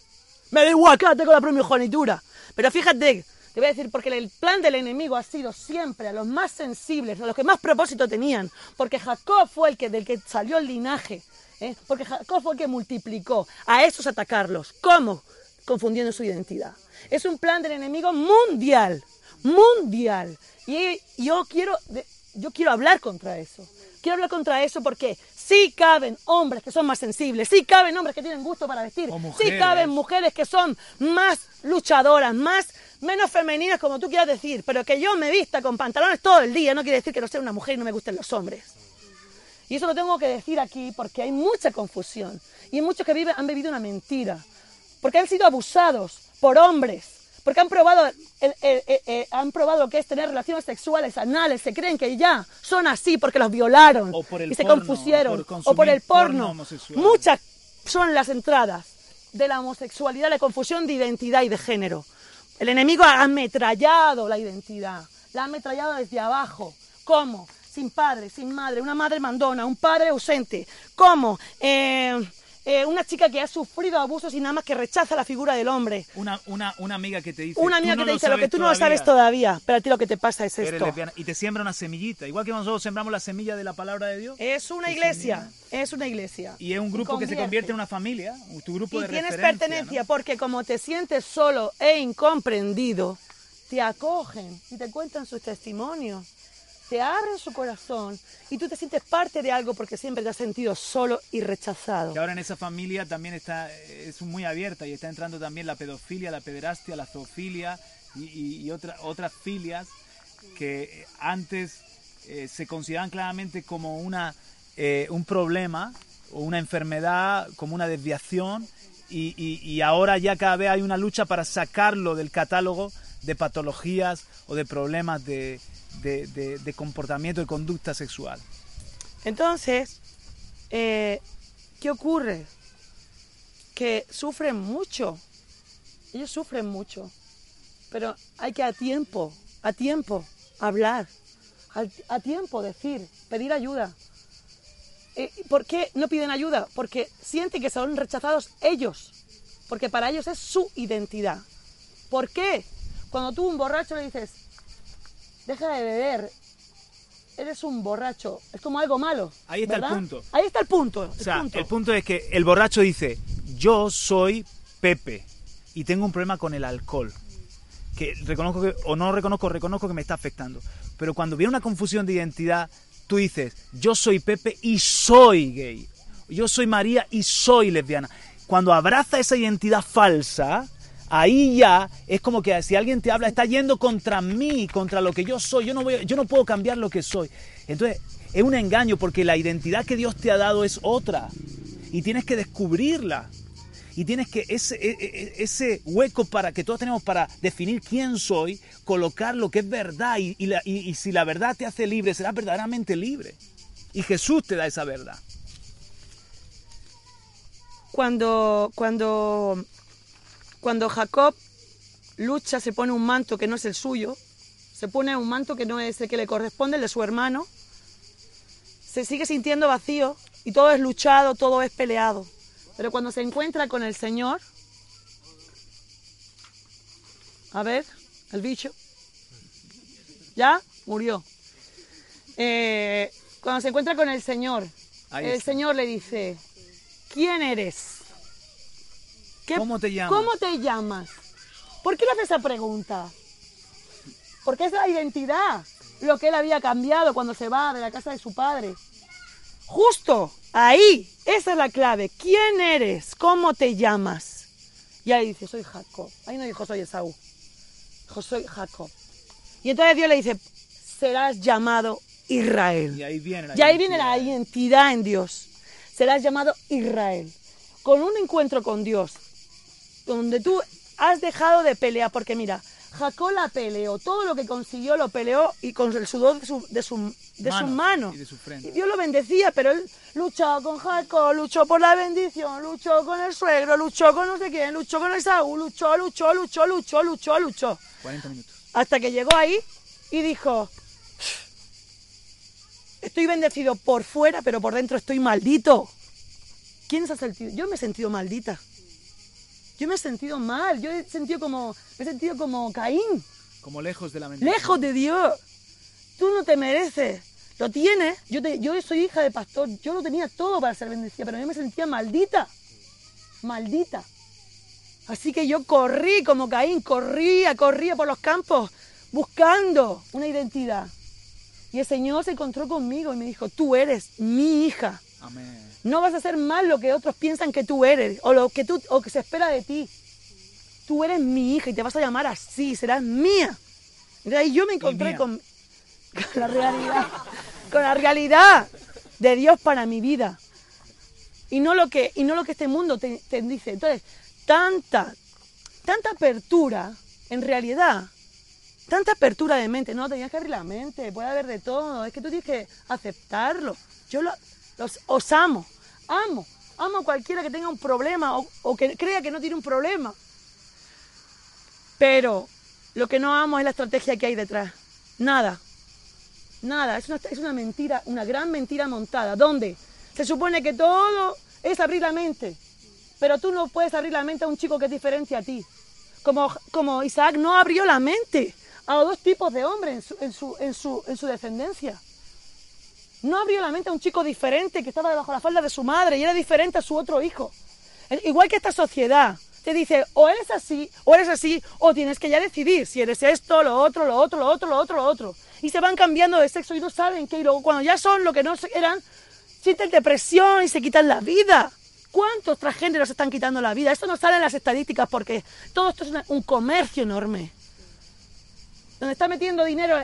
Me da igual, quédate con la primogenitura. Pero fíjate, te voy a decir, porque el plan del enemigo ha sido siempre a los más sensibles, a los que más propósito tenían, porque Jacob fue el que del que salió el linaje, ¿eh? porque Jacob fue el que multiplicó, a esos atacarlos. ¿Cómo? Confundiendo su identidad. Es un plan del enemigo mundial, mundial. Y yo quiero, yo quiero hablar contra eso. Quiero hablar contra eso porque sí caben hombres que son más sensibles, sí caben hombres que tienen gusto para vestir, sí caben mujeres que son más luchadoras, más menos femeninas como tú quieras decir, pero que yo me vista con pantalones todo el día no quiere decir que no sea una mujer y no me gusten los hombres. Y eso lo tengo que decir aquí porque hay mucha confusión y hay muchos que viven, han vivido una mentira, porque han sido abusados por hombres, porque han probado, el- el- el- el- han probado lo que es tener relaciones sexuales anales, se creen que ya son así porque los violaron O por el y se porno, confusieron, por o por el porno porno. Muchas son las entradas de la homosexualidad, la confusión de identidad y de género. El enemigo ha ametrallado la identidad, la ha ametrallado desde abajo. ¿Cómo? Sin padre, sin madre, una madre mandona, un padre ausente. ¿Cómo? Eh, eh, una chica que ha sufrido abusos y nada más que rechaza la figura del hombre. Una, una, una amiga que te dice. Una "Tú amiga no que te dice lo que tú no lo sabes todavía, pero a ti lo que te pasa es Eres esto. lesbiana. Y te siembra una semillita. Igual que nosotros sembramos la semilla de la palabra de Dios. Es una iglesia, es una iglesia. Y es un grupo que se convierte. en una familia, tu grupo Y de tienes pertenencia ¿no? porque como te sientes solo e incomprendido, te acogen y te cuentan sus testimonios, te abren su corazón y tú te sientes parte de algo porque siempre te has sentido solo y rechazado. Que ahora en esa familia también está, es muy abierta y está entrando también la pedofilia, la pederastia, la zoofilia y, y- y otra- otras filias que antes eh, se consideraban claramente como una, eh, un problema o una enfermedad, como una desviación y- y ahora ya cada vez hay una lucha para sacarlo del catálogo de patologías o de problemas de, de- de- de comportamiento y conducta sexual. Entonces, eh, ¿qué ocurre? Que sufren mucho. Ellos sufren mucho. Pero hay que a tiempo, a tiempo, hablar. A, tiempo decir, pedir ayuda. Eh, ¿Por qué no piden ayuda? Porque sienten que son rechazados ellos. Porque para ellos es su identidad. ¿Por qué? Cuando tú un borracho le dices, deja de beber, eres un borracho. Es como algo malo. Ahí está el punto. Ahí está el punto. O sea, el punto es que el borracho dice, yo soy Pepe y tengo un problema con el alcohol. Que reconozco que, o no reconozco, reconozco que me está afectando. Pero cuando viene una confusión de identidad, tú dices, yo soy Pepe y soy gay. Yo soy María y soy lesbiana. Cuando abraza esa identidad falsa, ahí ya es como que si alguien te habla, está yendo contra mí, contra lo que yo soy. Yo no, voy, yo no puedo cambiar lo que soy. Entonces, es un engaño porque la identidad que Dios te ha dado es otra. Y tienes que descubrirla. Y tienes que ese, e- e- ese hueco para que todos tenemos para definir quién soy, colocar lo que es verdad. Y, y- y si la verdad te hace libre, serás verdaderamente libre. Y Jesús te da esa verdad. Cuando, cuando, cuando Jacob lucha, se pone un manto que no es el suyo, se pone un manto que no es el que le corresponde, el de su hermano, se sigue sintiendo vacío y todo es luchado, todo es peleado. Pero cuando se encuentra con el Señor, a ver, el bicho, ya murió. Eh, cuando se encuentra con el Señor, el. Señor le dice, ¿quién eres? ¿Qué- ¿Cómo te llamas? ¿Cómo te llamas? ¿Por qué le hace esa pregunta? Porque es la identidad, lo que él había cambiado cuando se va de la casa de su padre. Justo ahí, esa es la clave. ¿Quién eres? ¿Cómo te llamas? Y ahí dice, soy Jacob. Ahí no dijo, soy Esaú. Dijo, soy Jacob. Y entonces Dios le dice, serás llamado Israel. Y ahí viene la Y ahí viene la identidad. identidad en Dios. Serás llamado Israel. Con un encuentro con Dios, donde tú has dejado de pelear, porque mira, Jacob la peleó, todo lo que consiguió lo peleó y con el sudor de su, de su, de sus Manos y de su frente. Y Dios lo bendecía, pero él luchaba con Jacob, luchó por la bendición, luchó con el suegro, luchó con no sé quién, luchó con el Saúl, luchó, luchó, luchó, luchó, luchó, luchó. 40 minutos. Hasta que llegó ahí y dijo, estoy bendecido por fuera, pero por dentro estoy maldito. ¿Quién se ha sentido? Yo me he sentido maldita. Yo me he sentido mal, yo he sentido como, me he sentido como Caín, Como lejos de la bendición. lejos de Dios. Tú no te mereces. Lo tienes. Yo, te- yo soy hija de pastor. Yo lo tenía todo para ser bendecida, pero yo me sentía maldita. Maldita. Así que yo corrí como Caín, corría, corría por los campos buscando una identidad. Y el Señor se encontró conmigo y me dijo, tú eres mi hija. Amén. No vas a hacer mal lo que otros piensan que tú eres o lo que tú o que se espera de ti. Tú eres mi hija y te vas a llamar así, serás mía. Y ahí yo me encontré con, con la realidad, con la realidad de Dios para mi vida. Y no lo que, y no lo que este mundo te, te dice. Entonces, tanta, tanta apertura, en realidad, tanta apertura de mente. No, tenías que abrir la mente, puede haber de todo. Es que tú tienes que aceptarlo. Yo lo- los, os amo, amo, amo a cualquiera que tenga un problema o, o que crea que no tiene un problema. Pero lo que no amo es la estrategia que hay detrás. Nada, nada. Es una, es una mentira, una gran mentira montada. ¿Dónde? Se supone que todo es abrir la mente. Pero tú no puedes abrir la mente a un chico que es diferente a ti. Como, como Isaac no abrió la mente a dos tipos de hombres en su, en su, en su, en su descendencia. No abrió la mente a un chico diferente que estaba debajo la falda de su madre y era diferente a su otro hijo. Igual que esta sociedad te dice, o eres así, o eres así, o tienes que ya decidir si eres esto, lo otro, lo otro, lo otro, lo otro, lo otro. Y se van cambiando de sexo y no saben qué. Y luego cuando ya son lo que no eran, sienten depresión y se quitan la vida. ¿Cuántos transgéneros están quitando la vida? Esto no sale en las estadísticas porque todo esto es un comercio enorme. Donde está metiendo dinero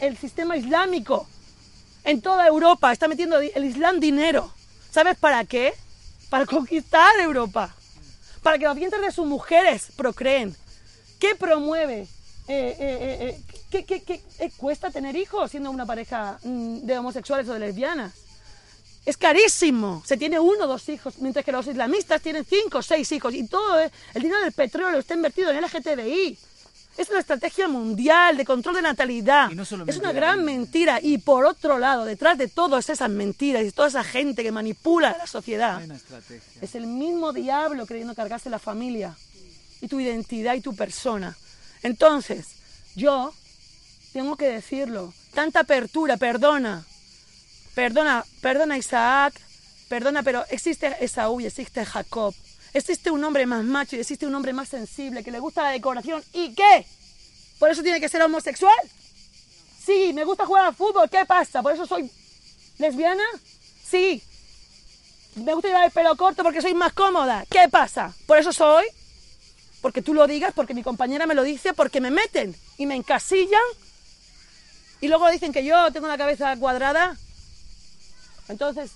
el sistema islámico. En toda Europa está metiendo el Islam dinero. ¿Sabes para qué? Para conquistar Europa. Para que los vientres de sus mujeres procreen. ¿Qué promueve? Eh, eh, eh, ¿qué, cuesta tener hijos siendo una pareja mm, de homosexuales o de lesbianas? Es carísimo. Se tiene uno o dos hijos, mientras que los islamistas tienen cinco o seis hijos. Y todo el dinero del petróleo está invertido en LGTBI. Es una estrategia mundial de control de natalidad. No es una gran mentira. Y por otro lado, detrás de todas esas mentiras y toda esa gente que manipula a la sociedad, es el mismo diablo queriendo cargarse la familia y tu identidad y tu persona. Entonces, yo tengo que decirlo, tanta apertura, perdona, perdona, perdona Isaac, perdona, pero existe Esaú y existe Jacob. Existe un hombre más macho y existe un hombre más sensible que le gusta la decoración. ¿Y qué? ¿Por eso tiene que ser homosexual? Sí, me gusta jugar al fútbol. ¿Qué pasa? ¿Por eso soy lesbiana? Sí. Me gusta llevar el pelo corto porque soy más cómoda. ¿Qué pasa? ¿Por eso soy? Porque tú lo digas, porque mi compañera me lo dice, porque me meten y me encasillan. Y luego dicen que yo tengo la cabeza cuadrada. Entonces,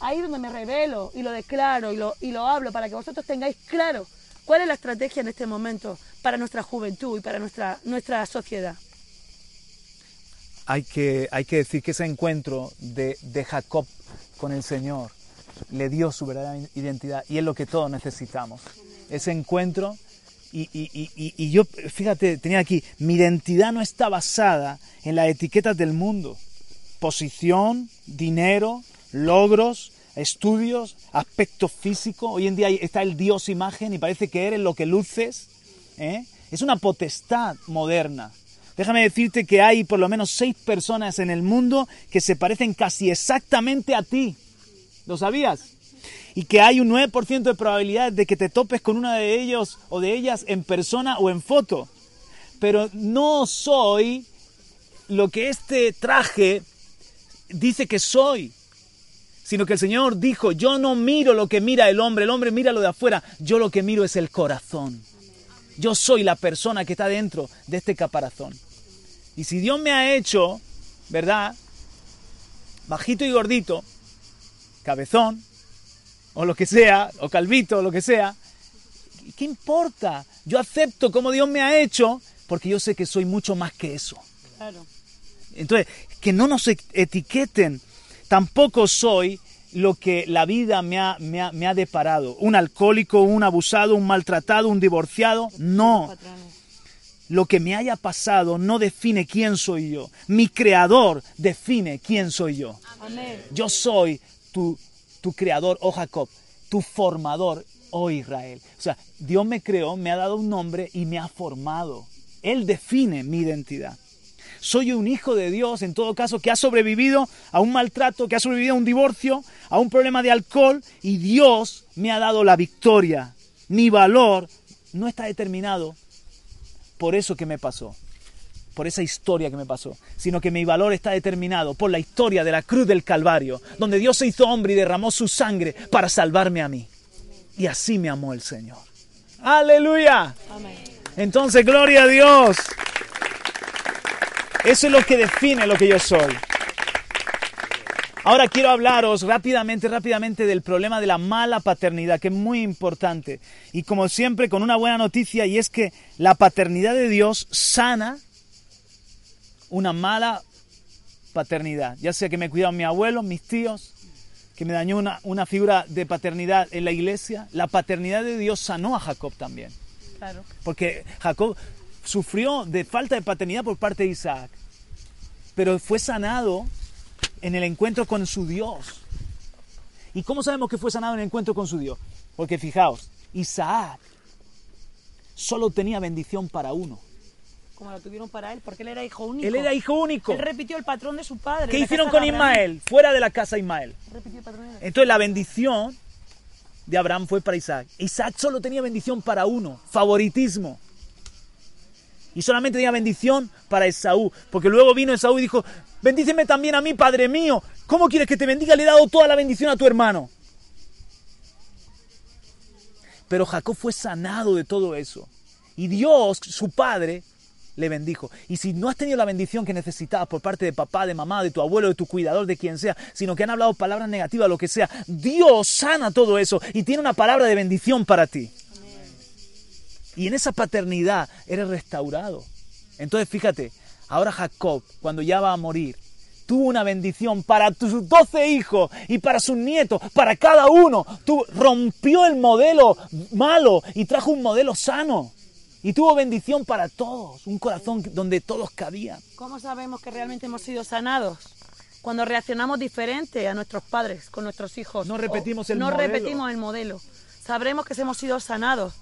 ahí donde me revelo y lo declaro y lo, y lo hablo para que vosotros tengáis claro cuál es la estrategia en este momento para nuestra juventud y para nuestra, nuestra sociedad. hay que, hay que decir que ese encuentro de, de Jacob con el Señor le dio su verdadera identidad y es lo que todos necesitamos. Ese encuentro y- y- y- y yo, fíjate, tenía aquí, mi identidad no está basada en las etiquetas del mundo. Posición, dinero, logros, estudios, aspecto físico. Hoy en día está el Dios imagen y parece que eres lo que luces. ¿eh? Es una potestad moderna. Déjame decirte que hay por lo menos seis personas en el mundo que se parecen casi exactamente a ti. ¿Lo sabías? Y que hay un 9% de probabilidad de que te topes con una de ellos o de ellas en persona o en foto. Pero no soy lo que este traje dice que soy. Sino que el Señor dijo, yo no miro lo que mira el hombre, el hombre mira lo de afuera, yo lo que miro es el corazón. Yo soy la persona que está dentro de este caparazón. Y si Dios me ha hecho, ¿verdad? Bajito y gordito, cabezón, o lo que sea, o calvito, o lo que sea, ¿qué importa? Yo acepto como Dios me ha hecho, porque yo sé que soy mucho más que eso. Claro. Entonces, que no nos etiqueten. Tampoco soy lo que la vida me ha, me ha- me ha deparado. Un alcohólico, un abusado, un maltratado, un divorciado. No. lo que me haya pasado no define quién soy yo. Mi creador define quién soy yo. Amén. Yo soy tu, tu creador, oh Jacob, tu formador, oh Israel. O sea, Dios me creó, me ha dado un nombre y me ha formado. Él define mi identidad. Soy un hijo de Dios, en todo caso, que ha sobrevivido a un maltrato, que ha sobrevivido a un divorcio, a un problema de alcohol, y Dios me ha dado la victoria. Mi valor no está determinado por eso que me pasó, por esa historia que me pasó, sino que mi valor está determinado por la historia de la cruz del Calvario, donde Dios se hizo hombre y derramó su sangre para salvarme a mí. Y así me amó el Señor. Aleluya. Amén. Entonces, gloria a Dios. Eso es lo que define lo que yo soy. Ahora quiero hablaros rápidamente, rápidamente del problema de la mala paternidad, que es muy importante. Y como siempre, con una buena noticia, y es que la paternidad de Dios sana una mala paternidad. Ya sea que me cuidaron mi abuelo, mis tíos, que me dañó una, una figura de paternidad en la iglesia. La paternidad de Dios sanó a Jacob también. Claro. Porque Jacob sufrió de falta de paternidad por parte de Isaac, pero fue sanado en el encuentro con su Dios. ¿Y cómo sabemos que fue sanado en el encuentro con su Dios? Porque fijaos, Isaac solo tenía bendición para uno. Como lo tuvieron para él, porque él era hijo único. Él era hijo único. Él repitió el patrón de su padre. ¿Qué la hicieron con. Ismael? Fuera de la casa de Ismael. Repitió el patrón de Entonces la bendición de Abraham fue para Isaac. Isaac solo tenía bendición para uno, favoritismo. Y solamente tenía bendición para Esaú. Porque luego vino Esaú y dijo, bendíceme también a mí, Padre mío. ¿Cómo quieres que te bendiga? Le he dado toda la bendición a tu hermano. Pero Jacob fue sanado de todo eso. Y Dios, su padre, le bendijo. Y si no has tenido la bendición que necesitabas por parte de papá, de mamá, de tu abuelo, de tu cuidador, de quien sea, sino que han hablado palabras negativas, lo que sea, Dios sana todo eso y tiene una palabra de bendición para ti. Y en esa paternidad eres restaurado. Entonces fíjate, ahora Jacob, cuando ya va a morir, tuvo una bendición para sus doce hijos y para sus nietos, para cada uno. Tú rompió el modelo malo y trajo un modelo sano. Y tuvo bendición para todos, un corazón donde todos cabían. ¿Cómo sabemos que realmente hemos sido sanados? Cuando reaccionamos diferente a nuestros padres, con nuestros hijos. No repetimos el no modelo. repetimos el modelo. Sabremos que hemos sido sanados.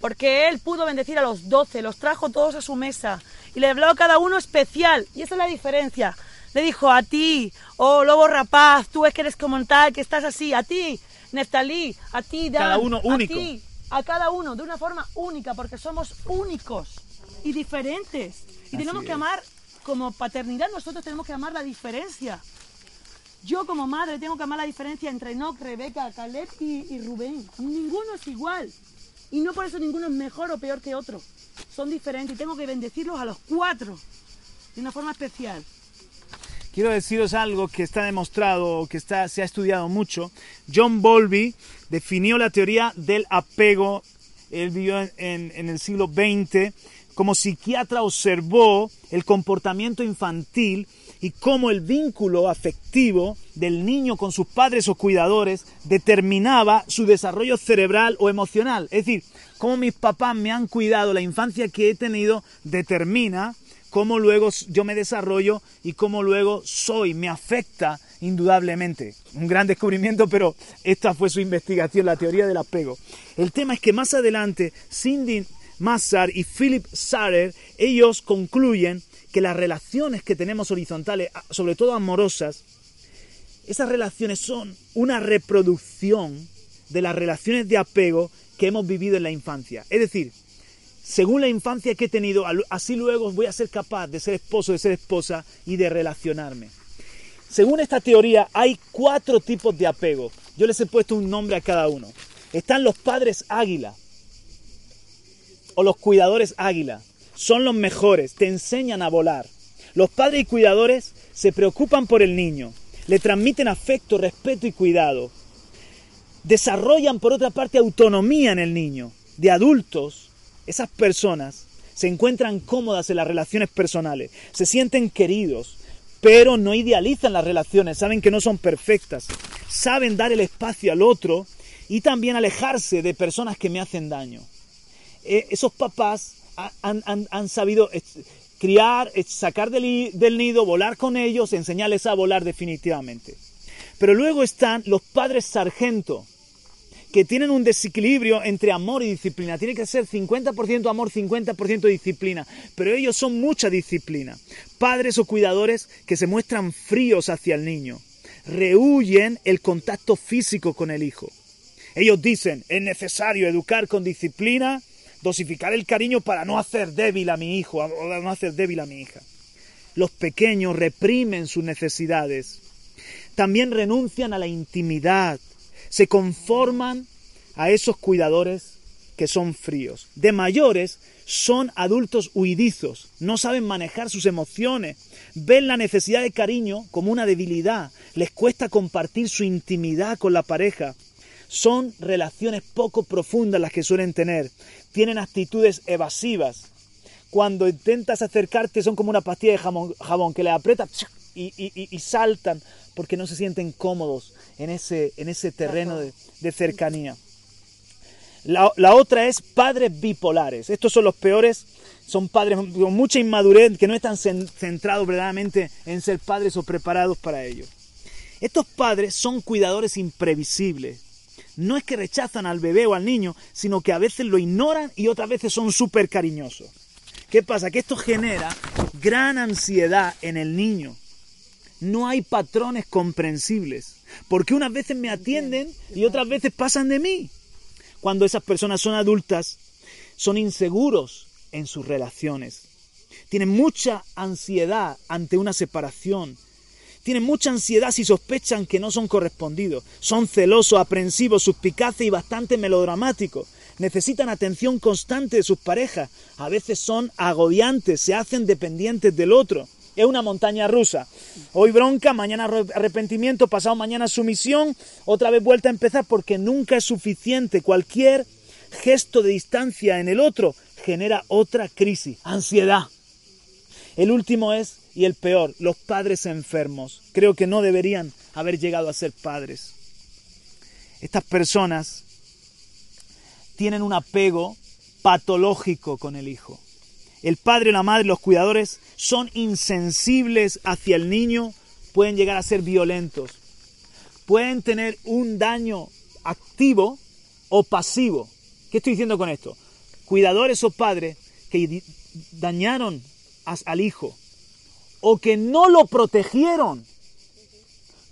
Porque Él pudo bendecir a los doce, los trajo todos a su mesa. Y le habló a cada uno especial. Y esa es la diferencia. Le dijo a ti, oh lobo rapaz, tú es que eres como tal, que estás así. A ti, Neftalí, a ti, Dan. Cada uno único. A ti, a cada uno, de una forma única, porque somos únicos y diferentes. Y tenemos que amar, como paternidad, nosotros tenemos que amar la diferencia. Yo como madre tengo que amar la diferencia entre Enoch, Rebeca, Caleb y, y Rubén. Ninguno es igual. Y no por eso ninguno es mejor o peor que otro. Son diferentes y tengo que bendecirlos a los cuatro de una forma especial. Quiero deciros algo que está demostrado, que está, se ha estudiado mucho. John Bowlby definió la teoría del apego. Él vivió en, en- en el siglo XX. Como psiquiatra observó el comportamiento infantil y cómo el vínculo afectivo del niño con sus padres o cuidadores determinaba su desarrollo cerebral o emocional. Es decir, cómo mis papás me han cuidado, la infancia que he tenido determina cómo luego yo me desarrollo y cómo luego soy, me afecta indudablemente. Un gran descubrimiento, pero esta fue su investigación, la teoría del apego. El tema es que más adelante Cindy Massar y Philip Sarrer, ellos concluyen que las relaciones que tenemos horizontales, sobre todo amorosas, esas relaciones son una reproducción de las relaciones de apego que hemos vivido en la infancia. Es decir, según la infancia que he tenido, así luego voy a ser capaz de ser esposo, de ser esposa y de relacionarme. Según esta teoría, hay cuatro tipos de apego. Yo les he puesto un nombre a cada uno. Están los padres águila o los cuidadores águila. Son los mejores, te enseñan a volar. Los padres y cuidadores se preocupan por el niño, le transmiten afecto, respeto y cuidado. Desarrollan por otra parte autonomía en el niño. De adultos, esas personas se encuentran cómodas en las relaciones personales, se sienten queridos, pero no idealizan las relaciones, saben que no son perfectas, saben dar el espacio al otro y también alejarse de personas que me hacen daño. Eh, esos papás han, sabido criar, sacar del, del nido, volar con ellos, enseñarles a volar definitivamente. Pero luego están los padres sargento, que tienen un desequilibrio entre amor y disciplina. Tiene que ser 50% amor, 50% disciplina. Pero ellos son mucha disciplina. Padres o cuidadores que se muestran fríos hacia el niño. Rehuyen el contacto físico con el hijo. Ellos dicen, es necesario educar con disciplina, dosificar el cariño para no hacer débil a mi hijo o no hacer débil a mi hija. Los pequeños reprimen sus necesidades. También renuncian a la intimidad, se conforman a esos cuidadores que son fríos. De mayores son adultos huidizos, no saben manejar sus emociones, ven la necesidad de cariño como una debilidad, les cuesta compartir su intimidad con la pareja. Son relaciones poco profundas las que suelen tener, tienen actitudes evasivas. Cuando intentas acercarte son como una pastilla de jabón, que le aprietas y saltan porque no se sienten cómodos en ese, en ese terreno de, cercanía. La, la, otra es padres bipolares. Estos son los peores, son padres con mucha inmadurez, que no están centrados verdaderamente en ser padres o preparados para ello. Estos padres son cuidadores imprevisibles. No es que rechazan al bebé o al niño, sino que a veces lo ignoran y otras veces son súper cariñosos. ¿Qué pasa? Que esto genera gran ansiedad en el niño no hay patrones comprensibles, porque unas veces me atienden y otras veces pasan de mí. Cuando esas personas son adultas, son inseguros en sus relaciones, tienen mucha ansiedad ante una separación, tienen mucha ansiedad si sospechan que no son correspondidos, son celosos, aprensivos, suspicaces y bastante melodramáticos, necesitan atención constante de sus parejas, a veces son agobiantes, se hacen dependientes del otro es una montaña rusa. Hoy bronca, mañana arrepentimiento, pasado mañana sumisión, otra vez vuelta a empezar porque nunca es suficiente. Cualquier gesto de distancia en el otro genera otra crisis, ansiedad. El último es, y el peor, los padres enfermos. Creo que no deberían haber llegado a ser padres. Estas personas tienen un apego patológico con el hijo el padre, la madre, los cuidadores son insensibles hacia el niño, pueden llegar a ser violentos, pueden tener un daño activo o pasivo. ¿Qué estoy diciendo con esto? Cuidadores o padres que dañaron al hijo o que no lo protegieron,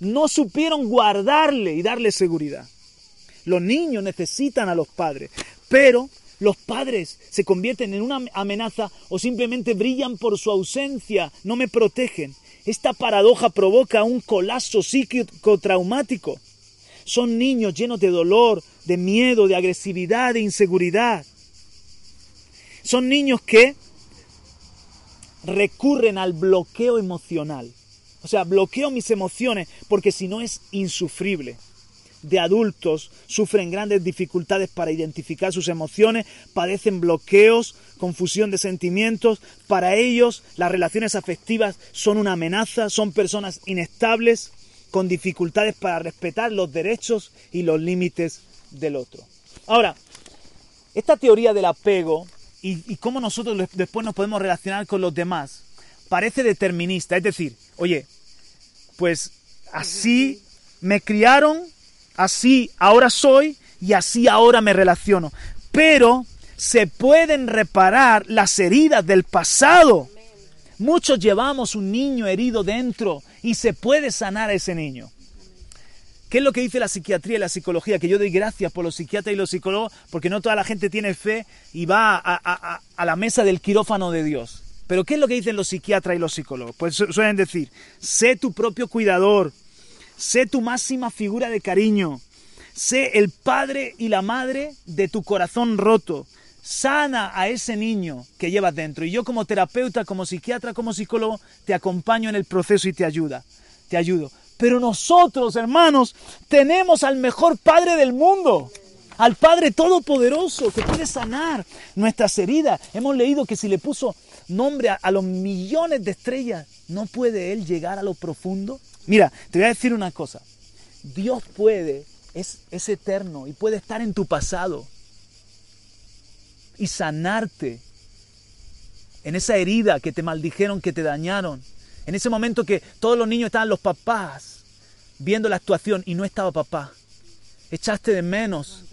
no supieron guardarle y darle seguridad. Los niños necesitan a los padres, pero los padres se convierten en una amenaza o simplemente brillan por su ausencia, no me protegen. Esta paradoja provoca un colapso psíquico traumático. Son niños llenos de dolor, de miedo, de agresividad, de inseguridad. Son niños que recurren al bloqueo emocional. O sea, bloqueo mis emociones porque si no es insufrible de adultos sufren grandes dificultades para identificar sus emociones, padecen bloqueos, confusión de sentimientos. Para ellos las relaciones afectivas son una amenaza, son personas inestables, con dificultades para respetar los derechos y los límites del otro. Ahora, esta teoría del apego y, y cómo nosotros después nos podemos relacionar con los demás parece determinista, es decir, oye, pues así me criaron, así ahora soy y así ahora me relaciono. Pero se pueden reparar las heridas del pasado. Muchos llevamos un niño herido dentro y se puede sanar a ese niño. ¿Qué es lo que dice la psiquiatría y la psicología? Que yo doy gracias por los psiquiatras y los psicólogos porque no toda la gente tiene fe y va a, a la mesa del quirófano de Dios. Pero ¿qué es lo que dicen los psiquiatras y los psicólogos? Pues suelen decir, sé tu propio cuidador, Sé tu máxima figura de cariño. Sé el padre y la madre de tu corazón roto. Sana a ese niño que llevas dentro. Y yo como terapeuta, como psiquiatra, como psicólogo, te acompaño en el proceso y te ayuda. Te ayudo. Pero nosotros, hermanos, tenemos al mejor Padre del mundo. Al Padre Todopoderoso que puede sanar nuestras heridas. Hemos leído que si le puso nombre a, los millones de estrellas, ¿no puede Él llegar a lo profundo? Mira, te voy a decir una cosa. Dios puede, es, es eterno y puede estar en tu pasado y sanarte en esa herida que te maldijeron, que te dañaron, en ese momento que todos los niños estaban los papás viendo la actuación y no estaba papá. Echaste de menos.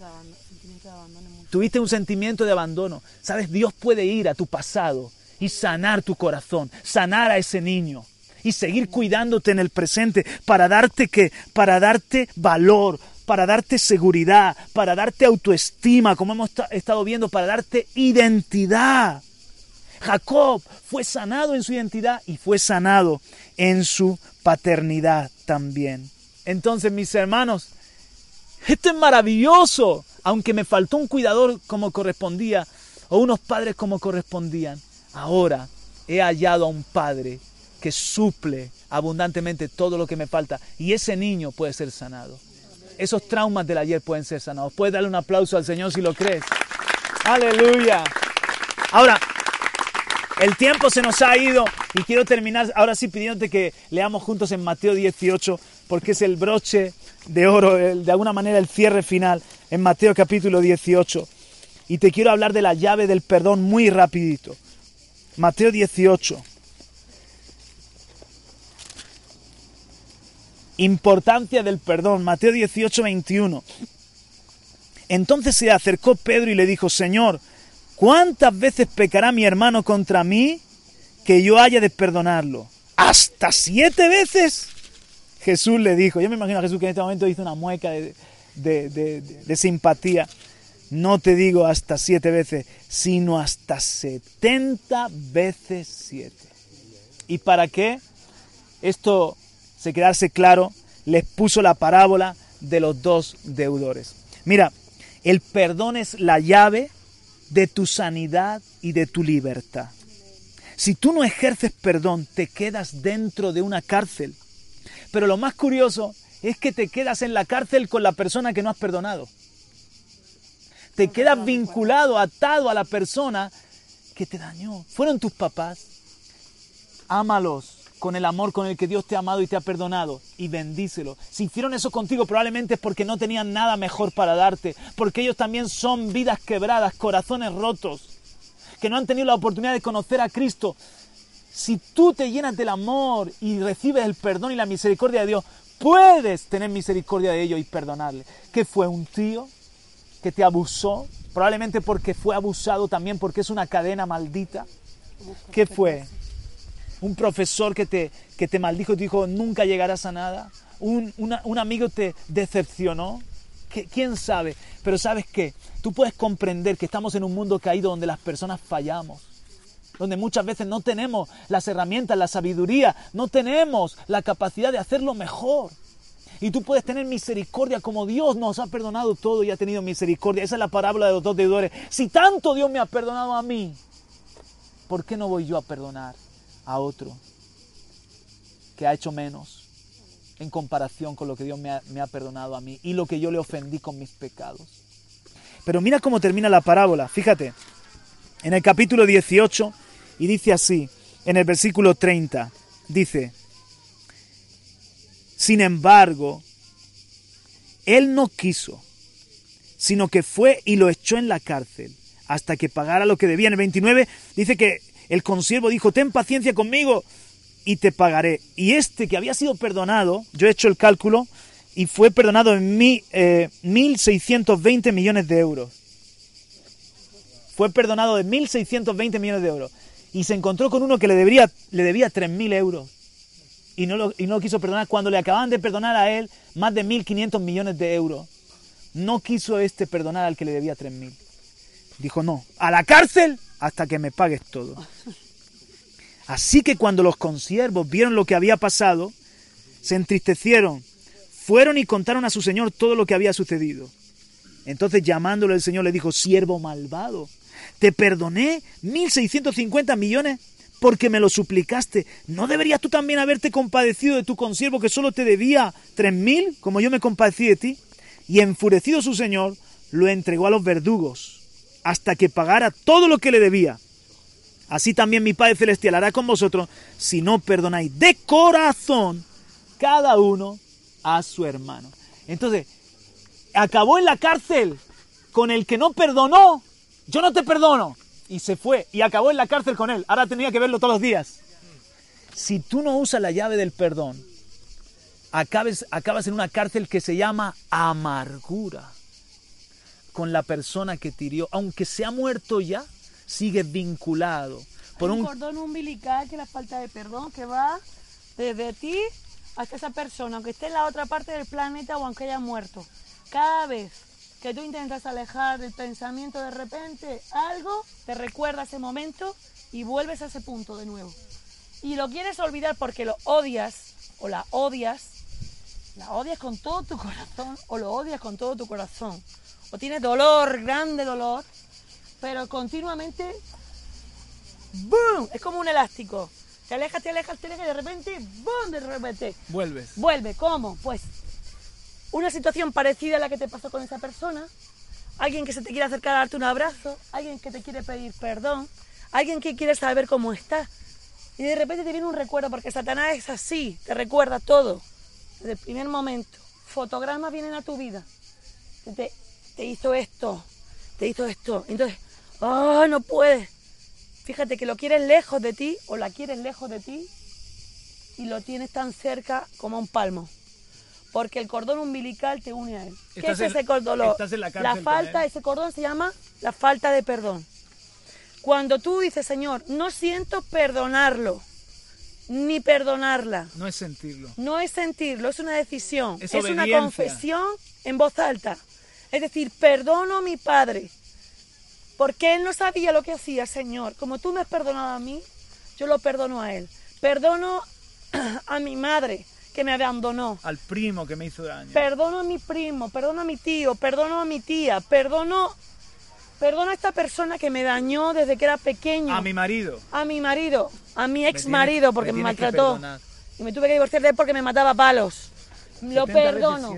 Tuviste un sentimiento de abandono. Sabes, Dios puede ir a tu pasado y sanar tu corazón, sanar a ese niño y seguir cuidándote en el presente para darte que para darte valor, para darte seguridad, para darte autoestima, como hemos estado viendo, para darte identidad. Jacob fue sanado en su identidad y fue sanado en su paternidad también. Entonces, mis hermanos, esto es maravilloso, aunque me faltó un cuidador como correspondía o unos padres como correspondían. Ahora he hallado a un padre que suple abundantemente todo lo que me falta y ese niño puede ser sanado. Esos traumas del ayer pueden ser sanados. Puedes darle un aplauso al Señor si lo crees. Aleluya. Ahora, el tiempo se nos ha ido y quiero terminar ahora sí pidiéndote que leamos juntos en Mateo 18 porque es el broche de oro, de alguna manera el cierre final en Mateo capítulo 18. Y te quiero hablar de la llave del perdón muy rapidito. Mateo 18. Importancia del perdón. Mateo 18, 21. Entonces se acercó Pedro y le dijo, Señor, ¿Cuántas veces pecará mi hermano contra mí que yo haya de perdonarlo? ¿Hasta siete veces? Jesús le dijo, yo me imagino a Jesús que en este momento hizo una mueca de, simpatía. No te digo hasta siete veces, sino hasta setenta veces siete. ¿Y para qué? Esto se quedarse claro, les puso la parábola de los dos deudores. Mira, el perdón es la llave de tu sanidad y de tu libertad. Si tú no ejerces perdón, te quedas dentro de una cárcel. Pero lo más curioso es que te quedas en la cárcel con la persona que no has perdonado. Te quedas vinculado, atado a la persona que te dañó. Fueron tus papás. Ámalos con el amor con el que Dios te ha amado y te ha perdonado y bendícelo. Si hicieron eso contigo probablemente es porque no tenían nada mejor para darte, porque ellos también son vidas quebradas, corazones rotos, que no han tenido la oportunidad de conocer a Cristo. Si tú te llenas del amor y recibes el perdón y la misericordia de Dios, puedes tener misericordia de ellos y perdonarle. ¿Qué fue un tío que te abusó? Probablemente porque fue abusado también porque es una cadena maldita. ¿Qué fue? Un profesor que te, que te maldijo y te dijo nunca llegarás a nada, un, un amigo te decepcionó, ¿quién sabe? Pero sabes qué, tú puedes comprender que estamos en un mundo caído donde las personas fallamos, donde muchas veces no tenemos las herramientas, la sabiduría, no tenemos la capacidad de hacerlo mejor. Y tú puedes tener misericordia como Dios nos ha perdonado todo y ha tenido misericordia. Esa es la parábola de los dos deudores. Si tanto Dios me ha perdonado a mí, ¿por qué no voy yo a perdonar? A otro que ha hecho menos en comparación con lo que Dios me ha, perdonado a mí y lo que yo le ofendí con mis pecados. Pero mira cómo termina la parábola, fíjate, en el capítulo 18 y dice así, en el versículo 30, dice, sin embargo, él no quiso, sino que fue y lo echó en la cárcel hasta que pagara lo que debía. En el 29 dice que el consiervo dijo, ten paciencia conmigo y te pagaré. Y este que había sido perdonado, yo he hecho el cálculo, y fue perdonado en mi, 1.620 eh, millones de euros. Fue perdonado de 1.620 millones de euros. Y se encontró con uno que le, debería, le debía 3.000 euros. Y no, lo, y no lo quiso perdonar. Cuando le acaban de perdonar a él más de 1.500 millones de euros, no quiso este perdonar al que le debía 3.000. Dijo, no, a la cárcel hasta que me pagues todo. Así que cuando los consiervos vieron lo que había pasado, se entristecieron, fueron y contaron a su señor todo lo que había sucedido. Entonces llamándolo el señor le dijo, siervo malvado, te perdoné 1.650 millones porque me lo suplicaste. ¿No deberías tú también haberte compadecido de tu consiervo que solo te debía 3.000 como yo me compadecí de ti? Y enfurecido su señor, lo entregó a los verdugos hasta que pagara todo lo que le debía. Así también mi Padre Celestial hará con vosotros si no perdonáis de corazón cada uno a su hermano. Entonces, acabó en la cárcel con el que no perdonó. Yo no te perdono. y se fue y acabó en la cárcel con él. Ahora tenía que verlo todos los días. Si tú no usas la llave del perdón, acabas en una cárcel que se llama amargura con la persona que te hirió. Aunque se ha muerto ya, sigue vinculado. Por un, un cordón umbilical que es la falta de perdón que va desde ti hasta esa persona, aunque esté en la otra parte del planeta o aunque haya muerto. Cada vez que tú intentas alejar del pensamiento de repente, algo te recuerda ese momento y vuelves a ese punto de nuevo. Y lo quieres olvidar porque lo odias o la odias, la odias con todo tu corazón o lo odias con todo tu corazón. O tienes dolor, grande dolor, pero continuamente, ¡boom! Es como un elástico. Te alejas, te alejas, te alejas y de repente, ¡boom! De repente. Vuelves. Vuelve. ¿Cómo? Pues una situación parecida a la que te pasó con esa persona, alguien que se te quiere acercar a darte un abrazo, alguien que te quiere pedir perdón, alguien que quiere saber cómo estás. Y de repente te viene un recuerdo, porque Satanás es así, te recuerda todo. Desde el primer momento, fotogramas vienen a tu vida. Te, te hizo esto, te hizo esto. Entonces, ¡ah, no puedes! Fíjate que lo quieres lejos de ti o la quieres lejos de ti y lo tienes tan cerca como un palmo porque el cordón umbilical te une a él. ¿Qué es ese cordón? la, la falta, ese cordón se llama la falta de perdón. Cuando tú dices, Señor, no siento perdonarlo, ni perdonarla. No es sentirlo. No es sentirlo, es una decisión. Es, una confesión en voz alta. Es decir, perdono a mi padre, porque él no sabía lo que hacía, Señor. Como tú me has perdonado a mí, yo lo perdono a él. Perdono a mi madre, que me abandonó. Al primo que me hizo daño. Perdono a mi primo, perdono a mi tío, perdono a mi tía, perdono, perdono a esta persona que me dañó desde que era pequeño. A mi marido. A mi marido, a mi ex marido porque me, maltrató. Y me tuve que divorciar de él porque me mataba palos. Lo perdono.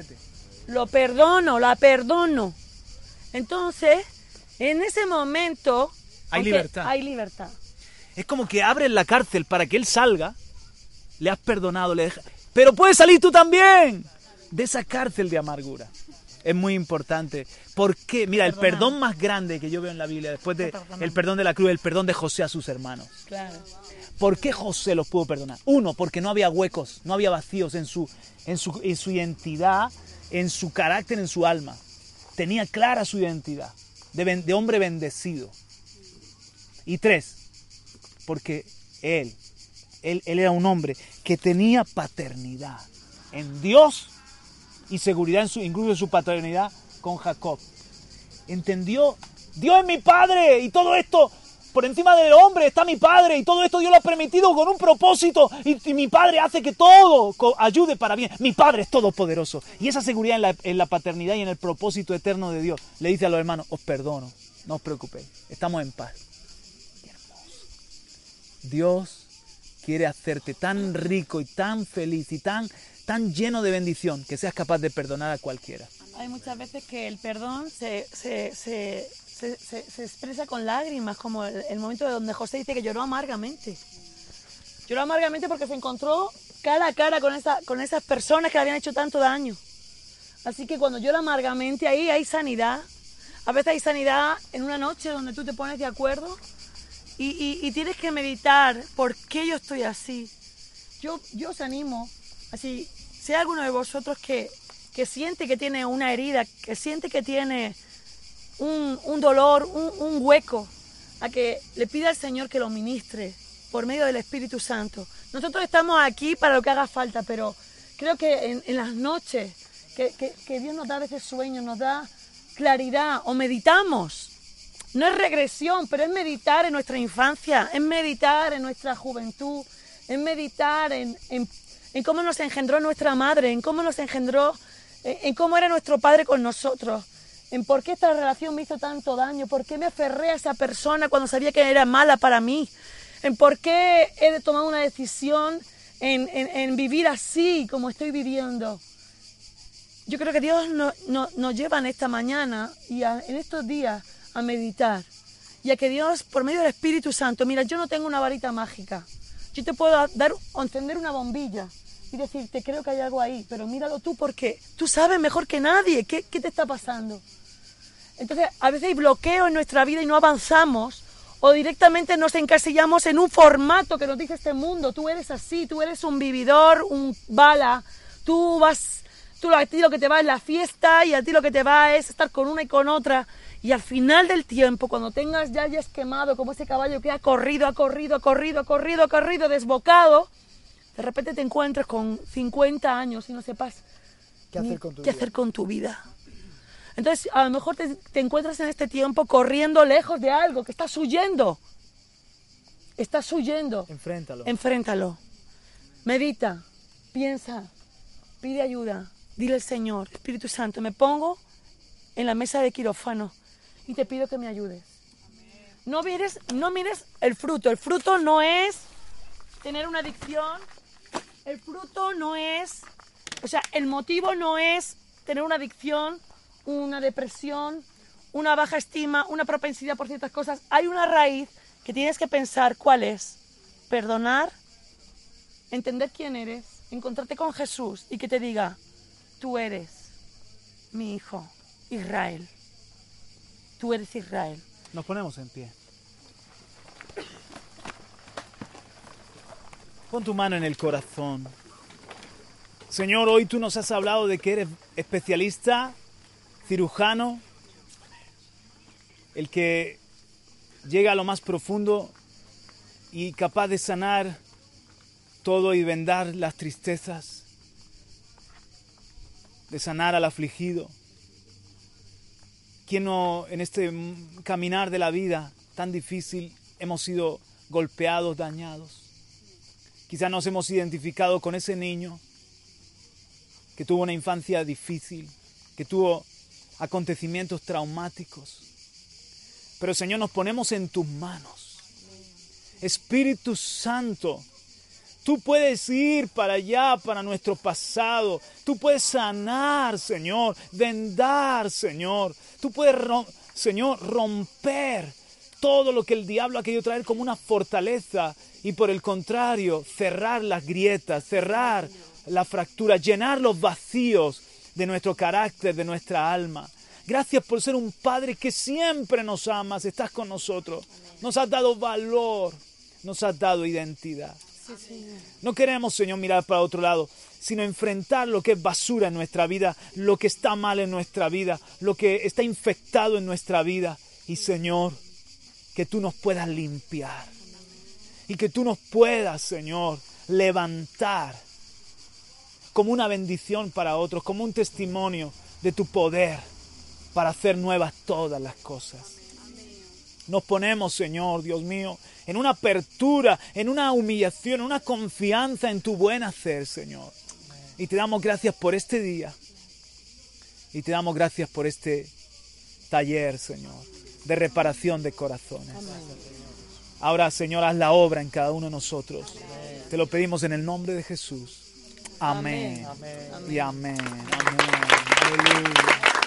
Lo perdono, la perdono. Entonces, en ese momento... Hay libertad. Hay libertad. Es como que abres la cárcel para que él salga. Le has perdonado, le dejas pero puedes salir tú también de esa cárcel de amargura. Es muy importante. ¿Por qué? Mira, el perdón más grande que yo veo en la Biblia, después del el perdón de la cruz, el perdón de José a sus hermanos. ¿Por qué José los pudo perdonar? Uno, porque no había huecos, no había vacíos en su, en su, en su identidad, en su carácter, en su alma. Tenía clara su identidad de, hombre bendecido. Y tres, porque él él, era un hombre que tenía paternidad en Dios y seguridad en su, incluso en su paternidad con Jacob. Entendió, Dios es mi padre y todo esto por encima del hombre está mi padre y todo esto Dios lo ha permitido con un propósito y, mi padre hace que todo ayude para bien. Mi padre es todopoderoso y esa seguridad en la, paternidad y en el propósito eterno de Dios le dice a los hermanos, os perdono, no os preocupéis, estamos en paz. Dios quiere hacerte tan rico y tan feliz y tan, tan lleno de bendición que seas capaz de perdonar a cualquiera. Hay muchas veces que el perdón se, se expresa con lágrimas, como el, el, momento de donde José dice que lloró amargamente. Lloró amargamente porque se encontró cara a cara con, esa, con esas personas que le habían hecho tanto daño. Así que cuando llora amargamente, ahí hay sanidad. A veces hay sanidad en una noche donde tú te pones de acuerdo y, tienes que meditar por qué yo estoy así. Yo, yo os animo, así, si hay alguno de vosotros que, que siente que tiene una herida, que siente que tiene un, un dolor, un, un, hueco, a que le pida al Señor que lo ministre por medio del Espíritu Santo. Nosotros estamos aquí para lo que haga falta, pero creo que en, en las noches que, que, que Dios nos da a veces sueños, nos da claridad o meditamos no es regresión, pero es meditar en nuestra infancia, es meditar en nuestra juventud, es meditar en, cómo nos engendró nuestra madre, en cómo nos engendró, en, cómo era nuestro padre con nosotros, en por qué esta relación me hizo tanto daño, por qué me aferré a esa persona cuando sabía que era mala para mí, en por qué he tomado una decisión en, vivir así como estoy viviendo. Yo creo que Dios nos lleva en esta mañana y en estos días a meditar y a que Dios, por medio del Espíritu Santo, mira, yo no tengo una varita mágica. Yo te puedo dar encender una bombilla y decirte, creo que hay algo ahí, pero míralo tú porque tú sabes mejor que nadie qué, qué te está pasando. Entonces, a veces hay bloqueo en nuestra vida y no avanzamos o directamente nos encasillamos en un formato que nos dice este mundo. Tú eres así, tú eres un vividor, un bala, tú vas, tú a ti lo que te va es la fiesta y a ti lo que te va es estar con una y con otra. Y al final del tiempo, cuando tengas ya hayas quemado como ese caballo que ha corrido, ha corrido, ha corrido, ha corrido, ha corrido, desbocado, de repente te encuentras con 50 años y no sepas ¿Qué hacer con tu qué vida? hacer con tu vida. Entonces, a lo mejor te, te encuentras en este tiempo corriendo lejos de algo, que estás huyendo. Estás huyendo. Enfréntalo. Enfréntalo. Medita, piensa, pide ayuda. Dile al Señor, Espíritu Santo, me pongo en la mesa de quirófano y te pido que me ayudes. No mires, no mires el fruto. El fruto no es tener una adicción. El fruto no es, o sea, el motivo no es tener una adicción, una depresión, una baja estima, una propensidad por ciertas cosas. Hay una raíz que tienes que pensar cuál es. Perdonar, entender quién eres, encontrarte con Jesús y que te diga, tú eres mi hijo, Israel. Tú eres Israel. Nos ponemos en pie. Pon tu mano en el corazón. Señor, hoy tú nos has hablado de que eres especialista, cirujano, el que llega a lo más profundo y capaz de sanar todo y vendar las tristezas, de sanar al afligido. ¿Quién no en este caminar de la vida tan difícil hemos sido golpeados, dañados? Quizás nos hemos identificado con ese niño que tuvo una infancia difícil, que tuvo acontecimientos traumáticos. Pero Señor, nos ponemos en tus manos. Espíritu Santo, tú puedes ir para allá, para nuestro pasado. Tú puedes sanar, Señor, vendar, Señor. Tú puedes, Señor, romper todo lo que el diablo ha querido traer como una fortaleza y por el contrario, cerrar las grietas, cerrar la fractura, llenar los vacíos de nuestro carácter, de nuestra alma. Gracias por ser un Padre que siempre nos amas, estás con nosotros. Nos has dado valor, nos has dado identidad. No queremos, Señor, mirar para otro lado, sino enfrentar lo que es basura en nuestra vida, lo que está mal en nuestra vida, lo que está infectado en nuestra vida. Y, Señor, que tú nos puedas limpiar. Y que tú nos puedas, Señor, levantar como una bendición para otros, como un testimonio de tu poder para hacer nuevas todas las cosas. Nos ponemos, Señor, Dios mío, en una apertura, en una humillación, en una confianza en tu buen hacer, Señor. Y te damos gracias por este día. Y te damos gracias por este taller, Señor, de reparación de corazones. Ahora, Señor, haz la obra en cada uno de nosotros. Te lo pedimos en el nombre de Jesús. Amén. Y amén. Amén. Aleluya.